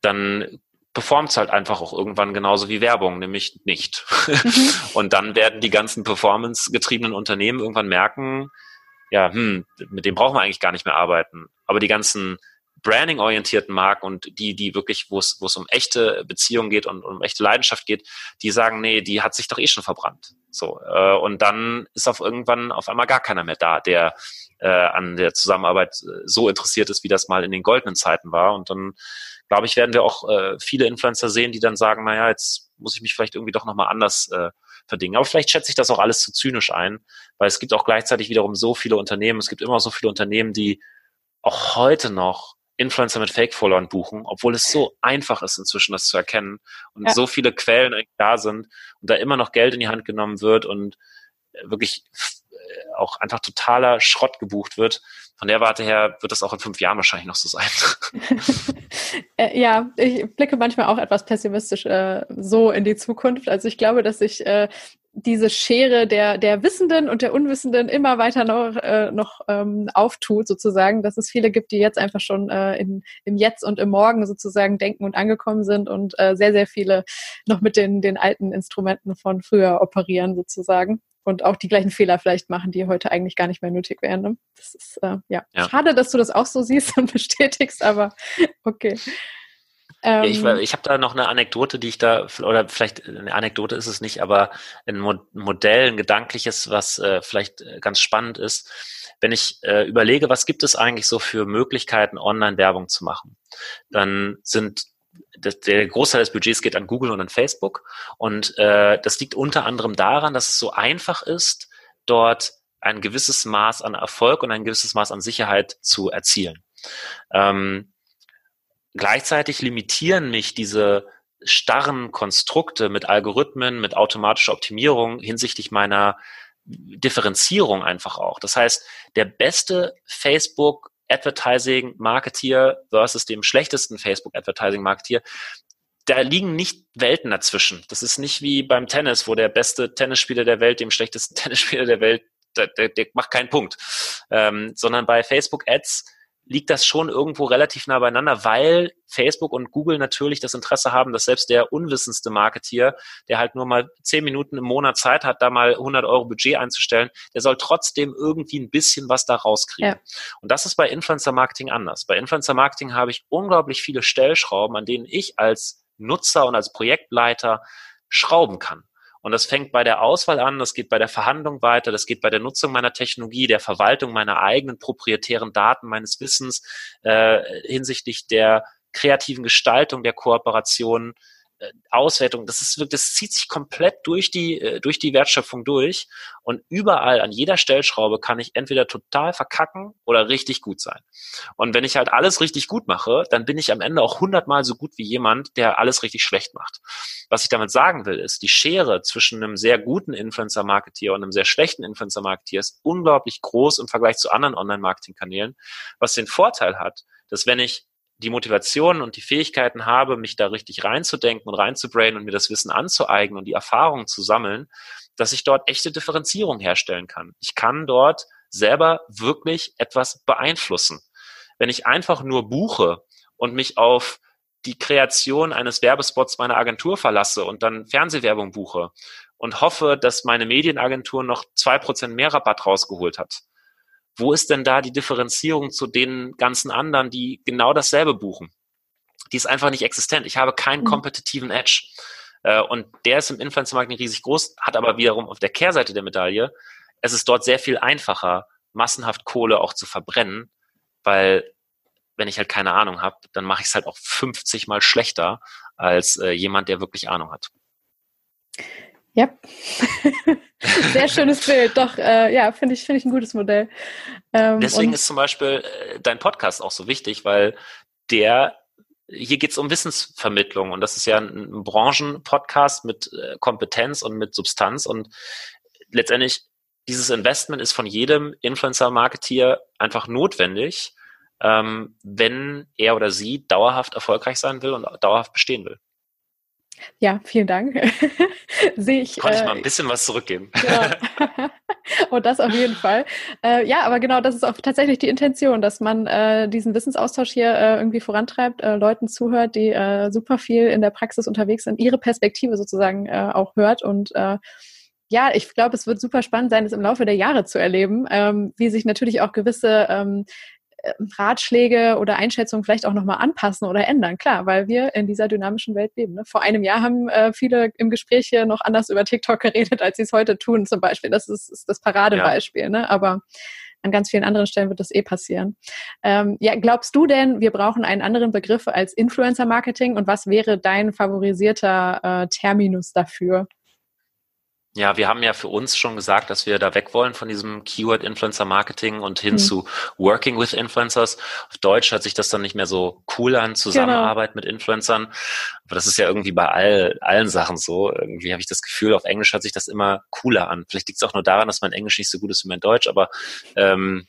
dann performt es halt einfach auch irgendwann genauso wie Werbung, nämlich nicht. Mhm. Und dann werden die ganzen performance-getriebenen Unternehmen irgendwann merken, ja, hm, mit dem brauchen wir eigentlich gar nicht mehr arbeiten. Aber die ganzen Branding-orientierten Marken und die, die wirklich, wo es, wo es um echte Beziehungen geht und um echte Leidenschaft geht, die sagen, nee, die hat sich doch eh schon verbrannt. So, äh, und dann ist auf irgendwann auf einmal gar keiner mehr da, der äh, an der Zusammenarbeit äh, so interessiert ist, wie das mal in den goldenen Zeiten war. Und dann glaube ich, werden wir auch äh, viele Influencer sehen, die dann sagen, naja, jetzt muss ich mich vielleicht irgendwie doch nochmal anders äh, verdingen. Aber vielleicht schätze ich das auch alles zu zynisch ein, weil es gibt auch gleichzeitig wiederum so viele Unternehmen, es gibt immer so viele Unternehmen, die auch heute noch Influencer mit Fake-Followern buchen, obwohl es so einfach ist, inzwischen das zu erkennen und ja. so viele Quellen da sind und da immer noch Geld in die Hand genommen wird und wirklich äh, auch einfach totaler Schrott gebucht wird. Von der Warte her wird das auch in fünf Jahren wahrscheinlich noch so sein. Äh, ja, ich blicke manchmal auch etwas pessimistisch äh, so in die Zukunft. Also ich glaube, dass sich äh, diese Schere der, der Wissenden und der Unwissenden immer weiter noch, äh, noch ähm, auftut, sozusagen, dass es viele gibt, die jetzt einfach schon äh, in, im Jetzt und im Morgen sozusagen denken und angekommen sind und äh, sehr, sehr viele noch mit den, den alten Instrumenten von früher operieren, sozusagen und auch die gleichen Fehler vielleicht machen, die heute eigentlich gar nicht mehr nötig wären. Ne? Das ist äh, ja. ja. schade, dass du das auch so siehst und bestätigst, aber okay. Ja, ich, ähm. ich habe da noch eine Anekdote, die ich da, oder vielleicht eine Anekdote ist es nicht, aber ein Modell, ein gedankliches, was äh, vielleicht äh, ganz spannend ist. Wenn ich äh, überlege, was gibt es eigentlich so für Möglichkeiten, Online-Werbung zu machen, dann sind das, der Großteil des Budgets geht an Google und an Facebook. Und äh, das liegt unter anderem daran, dass es so einfach ist, dort ein gewisses Maß an Erfolg und ein gewisses Maß an Sicherheit zu erzielen. Ähm, gleichzeitig limitieren mich diese starren Konstrukte mit Algorithmen, mit automatischer Optimierung hinsichtlich meiner Differenzierung einfach auch. Das heißt, der beste Facebook Advertising Marketeer versus dem schlechtesten Facebook Advertising Marketeer, da liegen nicht Welten dazwischen. Das ist nicht wie beim Tennis, wo der beste Tennisspieler der Welt dem schlechtesten Tennisspieler der Welt, der, der, der macht keinen Punkt. Ähm, sondern bei Facebook Ads liegt das schon irgendwo relativ nah beieinander, weil Facebook und Google natürlich das Interesse haben, dass selbst der unwissendste Marketeer, der halt nur mal zehn Minuten im Monat Zeit hat, da mal 100 Euro Budget einzustellen, der soll trotzdem irgendwie ein bisschen was da rauskriegen. Ja. Und das ist bei Influencer Marketing anders. Bei Influencer Marketing habe ich unglaublich viele Stellschrauben, an denen ich als Nutzer und als Projektleiter schrauben kann. Und das fängt bei der Auswahl an, das geht bei der Verhandlung weiter, das geht bei der Nutzung meiner Technologie, der Verwaltung meiner eigenen proprietären Daten, meines Wissens äh, hinsichtlich der kreativen Gestaltung der Kooperation, äh, Auswertung, das ist wirklich, das zieht sich komplett durch die, äh, durch die Wertschöpfung durch. Und überall an jeder Stellschraube kann ich entweder total verkacken oder richtig gut sein. Und wenn ich halt alles richtig gut mache, dann bin ich am Ende auch hundertmal so gut wie jemand, der alles richtig schlecht macht. Was ich damit sagen will, ist, die Schere zwischen einem sehr guten Influencer-Marketeer und einem sehr schlechten Influencer-Marketeer ist unglaublich groß im Vergleich zu anderen Online-Marketing-Kanälen, was den Vorteil hat, dass wenn ich die Motivation und die Fähigkeiten habe, mich da richtig reinzudenken und reinzubrainen und mir das Wissen anzueignen und die Erfahrungen zu sammeln, dass ich dort echte Differenzierung herstellen kann. Ich kann dort selber wirklich etwas beeinflussen. Wenn ich einfach nur buche und mich auf die Kreation eines Werbespots meiner Agentur verlasse und dann Fernsehwerbung buche und hoffe, dass meine Medienagentur noch zwei Prozent mehr Rabatt rausgeholt hat, wo ist denn da die Differenzierung zu den ganzen anderen, die genau dasselbe buchen? Die ist einfach nicht existent. Ich habe keinen mhm. kompetitiven Edge. Äh, und der ist im Influencer-Marketing riesig groß, hat aber wiederum auf der Kehrseite der Medaille, es ist dort sehr viel einfacher, massenhaft Kohle auch zu verbrennen, weil wenn ich halt keine Ahnung habe, dann mache ich es halt auch 50 mal schlechter als äh, jemand, der wirklich Ahnung hat. Ja, sehr schönes Bild. Doch, äh, ja, finde ich, finde ich ein gutes Modell. Ähm, Deswegen ist zum Beispiel äh, dein Podcast auch so wichtig, weil der hier geht es um Wissensvermittlung und das ist ja ein, Branchenpodcast mit äh, Kompetenz und mit Substanz und letztendlich dieses Investment ist von jedem Influencer-Marketeer einfach notwendig, ähm, wenn er oder sie dauerhaft erfolgreich sein will und dauerhaft bestehen will. Ja, vielen Dank. Sehe ich. Konnte ich mal ein äh, bisschen was zurückgeben. Genau. Und das auf jeden Fall. Äh, ja, aber genau, das ist auch tatsächlich die Intention, dass man äh, diesen Wissensaustausch hier äh, irgendwie vorantreibt, äh, Leuten zuhört, die äh, super viel in der Praxis unterwegs sind, ihre Perspektive sozusagen auch hört und ja, ich glaube, es wird super spannend sein, das im Laufe der Jahre zu erleben, ähm, wie sich natürlich auch gewisse ähm, Ratschläge oder Einschätzungen vielleicht auch nochmal anpassen oder ändern. Klar, weil wir in dieser dynamischen Welt leben. Ne? Vor einem Jahr haben äh, viele im Gespräch hier noch anders über TikTok geredet, als sie es heute tun zum Beispiel. Das ist, ist das Paradebeispiel. Ja. Ne? Aber an ganz vielen anderen Stellen wird das eh passieren. Ähm, ja, glaubst du denn, wir brauchen einen anderen Begriff als Influencer-Marketing und was wäre dein favorisierter äh, Terminus dafür? Ja, wir haben ja für uns schon gesagt, dass wir da weg wollen von diesem Keyword Influencer Marketing und hin mhm. zu Working with Influencers. Auf Deutsch hört sich das dann nicht mehr so cool an, Zusammenarbeit genau. mit Influencern. Aber das ist ja irgendwie bei all, allen Sachen so. Irgendwie habe ich das Gefühl, auf Englisch hört sich das immer cooler an. Vielleicht liegt es auch nur daran, dass mein Englisch nicht so gut ist wie mein Deutsch, aber ähm,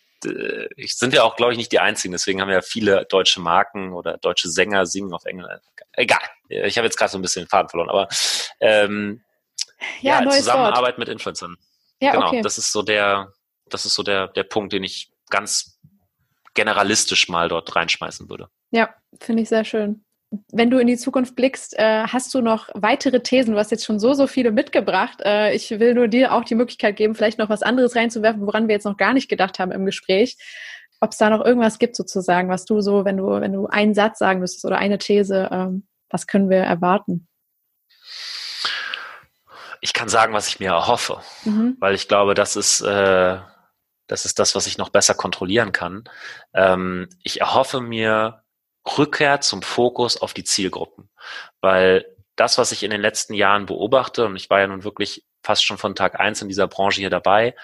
ich sind ja auch, glaube ich, nicht die einzigen. Deswegen haben ja viele deutsche Marken oder deutsche Sänger singen auf Englisch. Egal. Ich habe jetzt gerade so ein bisschen den Faden verloren, aber ähm, ja, ja Zusammenarbeit Wort. mit Influencern. Ja, genau, okay. das ist so der, das ist so der, der Punkt, den ich ganz generalistisch mal dort reinschmeißen würde. Ja, finde ich sehr schön. Wenn du in die Zukunft blickst, äh, hast du noch weitere Thesen? Du hast jetzt schon so, so viele mitgebracht. Äh, ich will nur dir auch die Möglichkeit geben, vielleicht noch was anderes reinzuwerfen, woran wir jetzt noch gar nicht gedacht haben im Gespräch. Ob es da noch irgendwas gibt sozusagen, was du so, wenn du, wenn du einen Satz sagen müsstest oder eine These, ähm, was können wir erwarten? Ich kann sagen, was ich mir erhoffe, mhm. weil ich glaube, das ist, äh, das ist das, was ich noch besser kontrollieren kann. Ähm, ich erhoffe mir Rückkehr zum Fokus auf die Zielgruppen, weil das, was ich in den letzten Jahren beobachte, und ich war ja nun wirklich fast schon von Tag eins in dieser Branche hier dabei,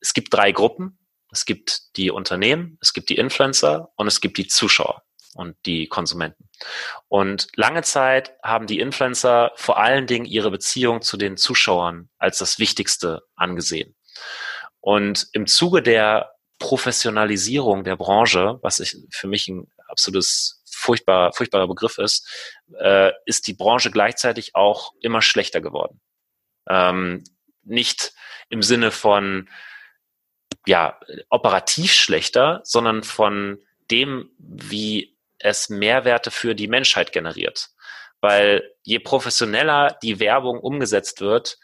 es gibt drei Gruppen. Es gibt die Unternehmen, es gibt die Influencer und es gibt die Zuschauer und die Konsumenten. Und lange Zeit haben die Influencer vor allen Dingen ihre Beziehung zu den Zuschauern als das Wichtigste angesehen. Und im Zuge der Professionalisierung der Branche, was ich für mich ein absolutes furchtbar, furchtbarer Begriff ist, äh, ist die Branche gleichzeitig auch immer schlechter geworden. Ähm, nicht im Sinne von ja operativ schlechter, sondern von dem, wie es Mehrwerte für die Menschheit generiert. Weil je professioneller die Werbung umgesetzt wird,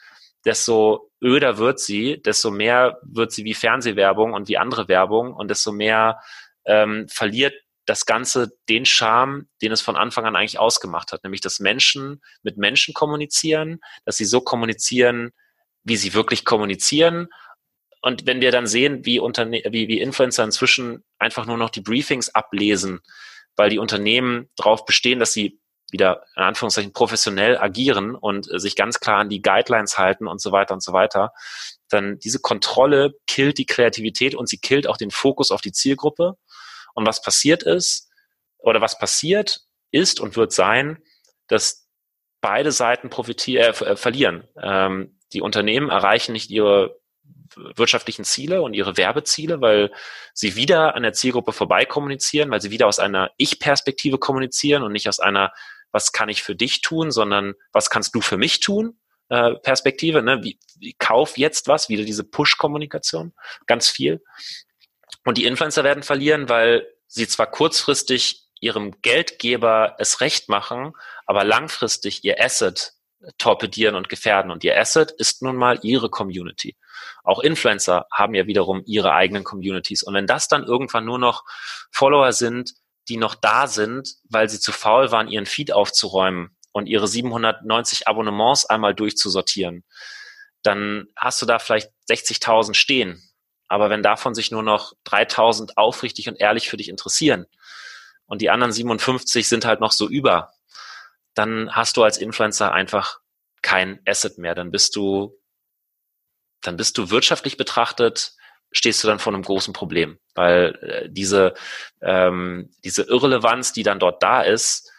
desto öder wird sie, desto mehr wird sie wie Fernsehwerbung und wie andere Werbung und desto mehr ähm, verliert das Ganze den Charme, den es von Anfang an eigentlich ausgemacht hat, nämlich dass Menschen mit Menschen kommunizieren, dass sie so kommunizieren, wie sie wirklich kommunizieren. Und wenn wir dann sehen, wie, Unterne wie, wie Influencer inzwischen einfach nur noch die Briefings ablesen, weil die Unternehmen darauf bestehen, dass sie wieder in Anführungszeichen professionell agieren und äh, sich ganz klar an die Guidelines halten und so weiter und so weiter, dann diese Kontrolle killt die Kreativität und sie killt auch den Fokus auf die Zielgruppe. Und was passiert ist, oder was passiert ist und wird sein, dass beide Seiten profitieren, äh, äh, verlieren. Ähm, die Unternehmen erreichen nicht ihre wirtschaftlichen Ziele und ihre Werbeziele, weil sie wieder an der Zielgruppe vorbei kommunizieren, weil sie wieder aus einer Ich-Perspektive kommunizieren und nicht aus einer, was kann ich für dich tun, sondern was kannst du für mich tun? Äh, Perspektive, ne? wie, wie kauf jetzt was, wieder diese Push-Kommunikation, ganz viel. Und die Influencer werden verlieren, weil sie zwar kurzfristig ihrem Geldgeber es recht machen, aber langfristig ihr Asset torpedieren und gefährden. Und ihr Asset ist nun mal ihre Community. Auch Influencer haben ja wiederum ihre eigenen Communities. Und wenn das dann irgendwann nur noch Follower sind, die noch da sind, weil sie zu faul waren, ihren Feed aufzuräumen und ihre 790 Abonnements einmal durchzusortieren, dann hast du da vielleicht 60.000 stehen. Aber wenn davon sich nur noch 3.000 aufrichtig und ehrlich für dich interessieren und die anderen 57 sind halt noch so über, dann hast du als Influencer einfach kein Asset mehr. Dann bist du, dann bist du wirtschaftlich betrachtet, stehst du dann vor einem großen Problem, weil äh, diese, ähm, diese Irrelevanz, die dann dort da ist,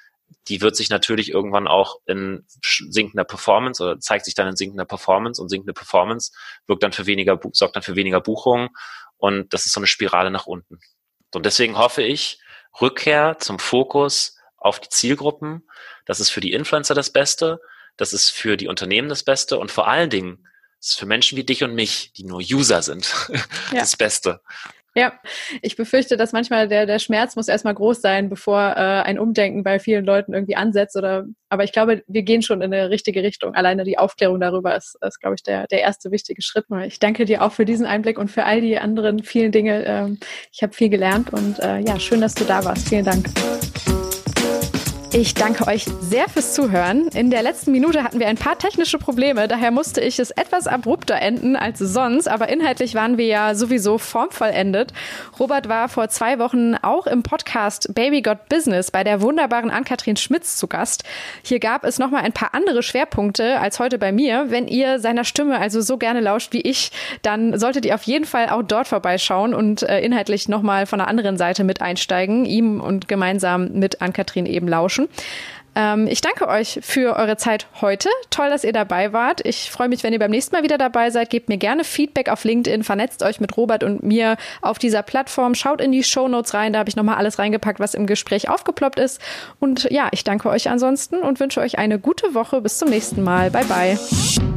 die wird sich natürlich irgendwann auch in sinkender Performance oder zeigt sich dann in sinkender Performance und sinkende Performance wirkt dann für weniger, sorgt dann für weniger Buchungen und das ist so eine Spirale nach unten. Und deswegen hoffe ich, Rückkehr zum Fokus auf die Zielgruppen. Das ist für die Influencer das Beste. Das ist für die Unternehmen das Beste. Und vor allen Dingen ist für Menschen wie dich und mich, die nur User sind, ja. das Beste. Ja, ich befürchte, dass manchmal der, der Schmerz muss erstmal groß sein, bevor äh, ein Umdenken bei vielen Leuten irgendwie ansetzt. Oder aber ich glaube, wir gehen schon in eine richtige Richtung. Alleine die Aufklärung darüber ist, ist glaube ich, der, der erste wichtige Schritt. Ich danke dir auch für diesen Einblick und für all die anderen vielen Dinge. Ähm, ich habe viel gelernt und äh, ja, schön, dass du da warst. Vielen Dank. Ich danke euch sehr fürs Zuhören. In der letzten Minute hatten wir ein paar technische Probleme, daher musste ich es etwas abrupter enden als sonst, aber inhaltlich waren wir ja sowieso formvollendet. Robert war vor zwei Wochen auch im Podcast Baby Got Business bei der wunderbaren Ann-Kathrin Schmitz zu Gast. Hier gab es nochmal ein paar andere Schwerpunkte als heute bei mir. Wenn ihr seiner Stimme also so gerne lauscht wie ich, dann solltet ihr auf jeden Fall auch dort vorbeischauen und äh, inhaltlich nochmal von der anderen Seite mit einsteigen, ihm und gemeinsam mit Ann-Kathrin eben lauschen austauschen. Ähm, ich danke euch für eure Zeit heute. Toll, dass ihr dabei wart. Ich freue mich, wenn ihr beim nächsten Mal wieder dabei seid. Gebt mir gerne Feedback auf LinkedIn, vernetzt euch mit Robert und mir auf dieser Plattform. Schaut in die Show Notes rein, da habe ich nochmal alles reingepackt, was im Gespräch aufgeploppt ist. Und ja, ich danke euch ansonsten und wünsche euch eine gute Woche. Bis zum nächsten Mal. Bye, bye.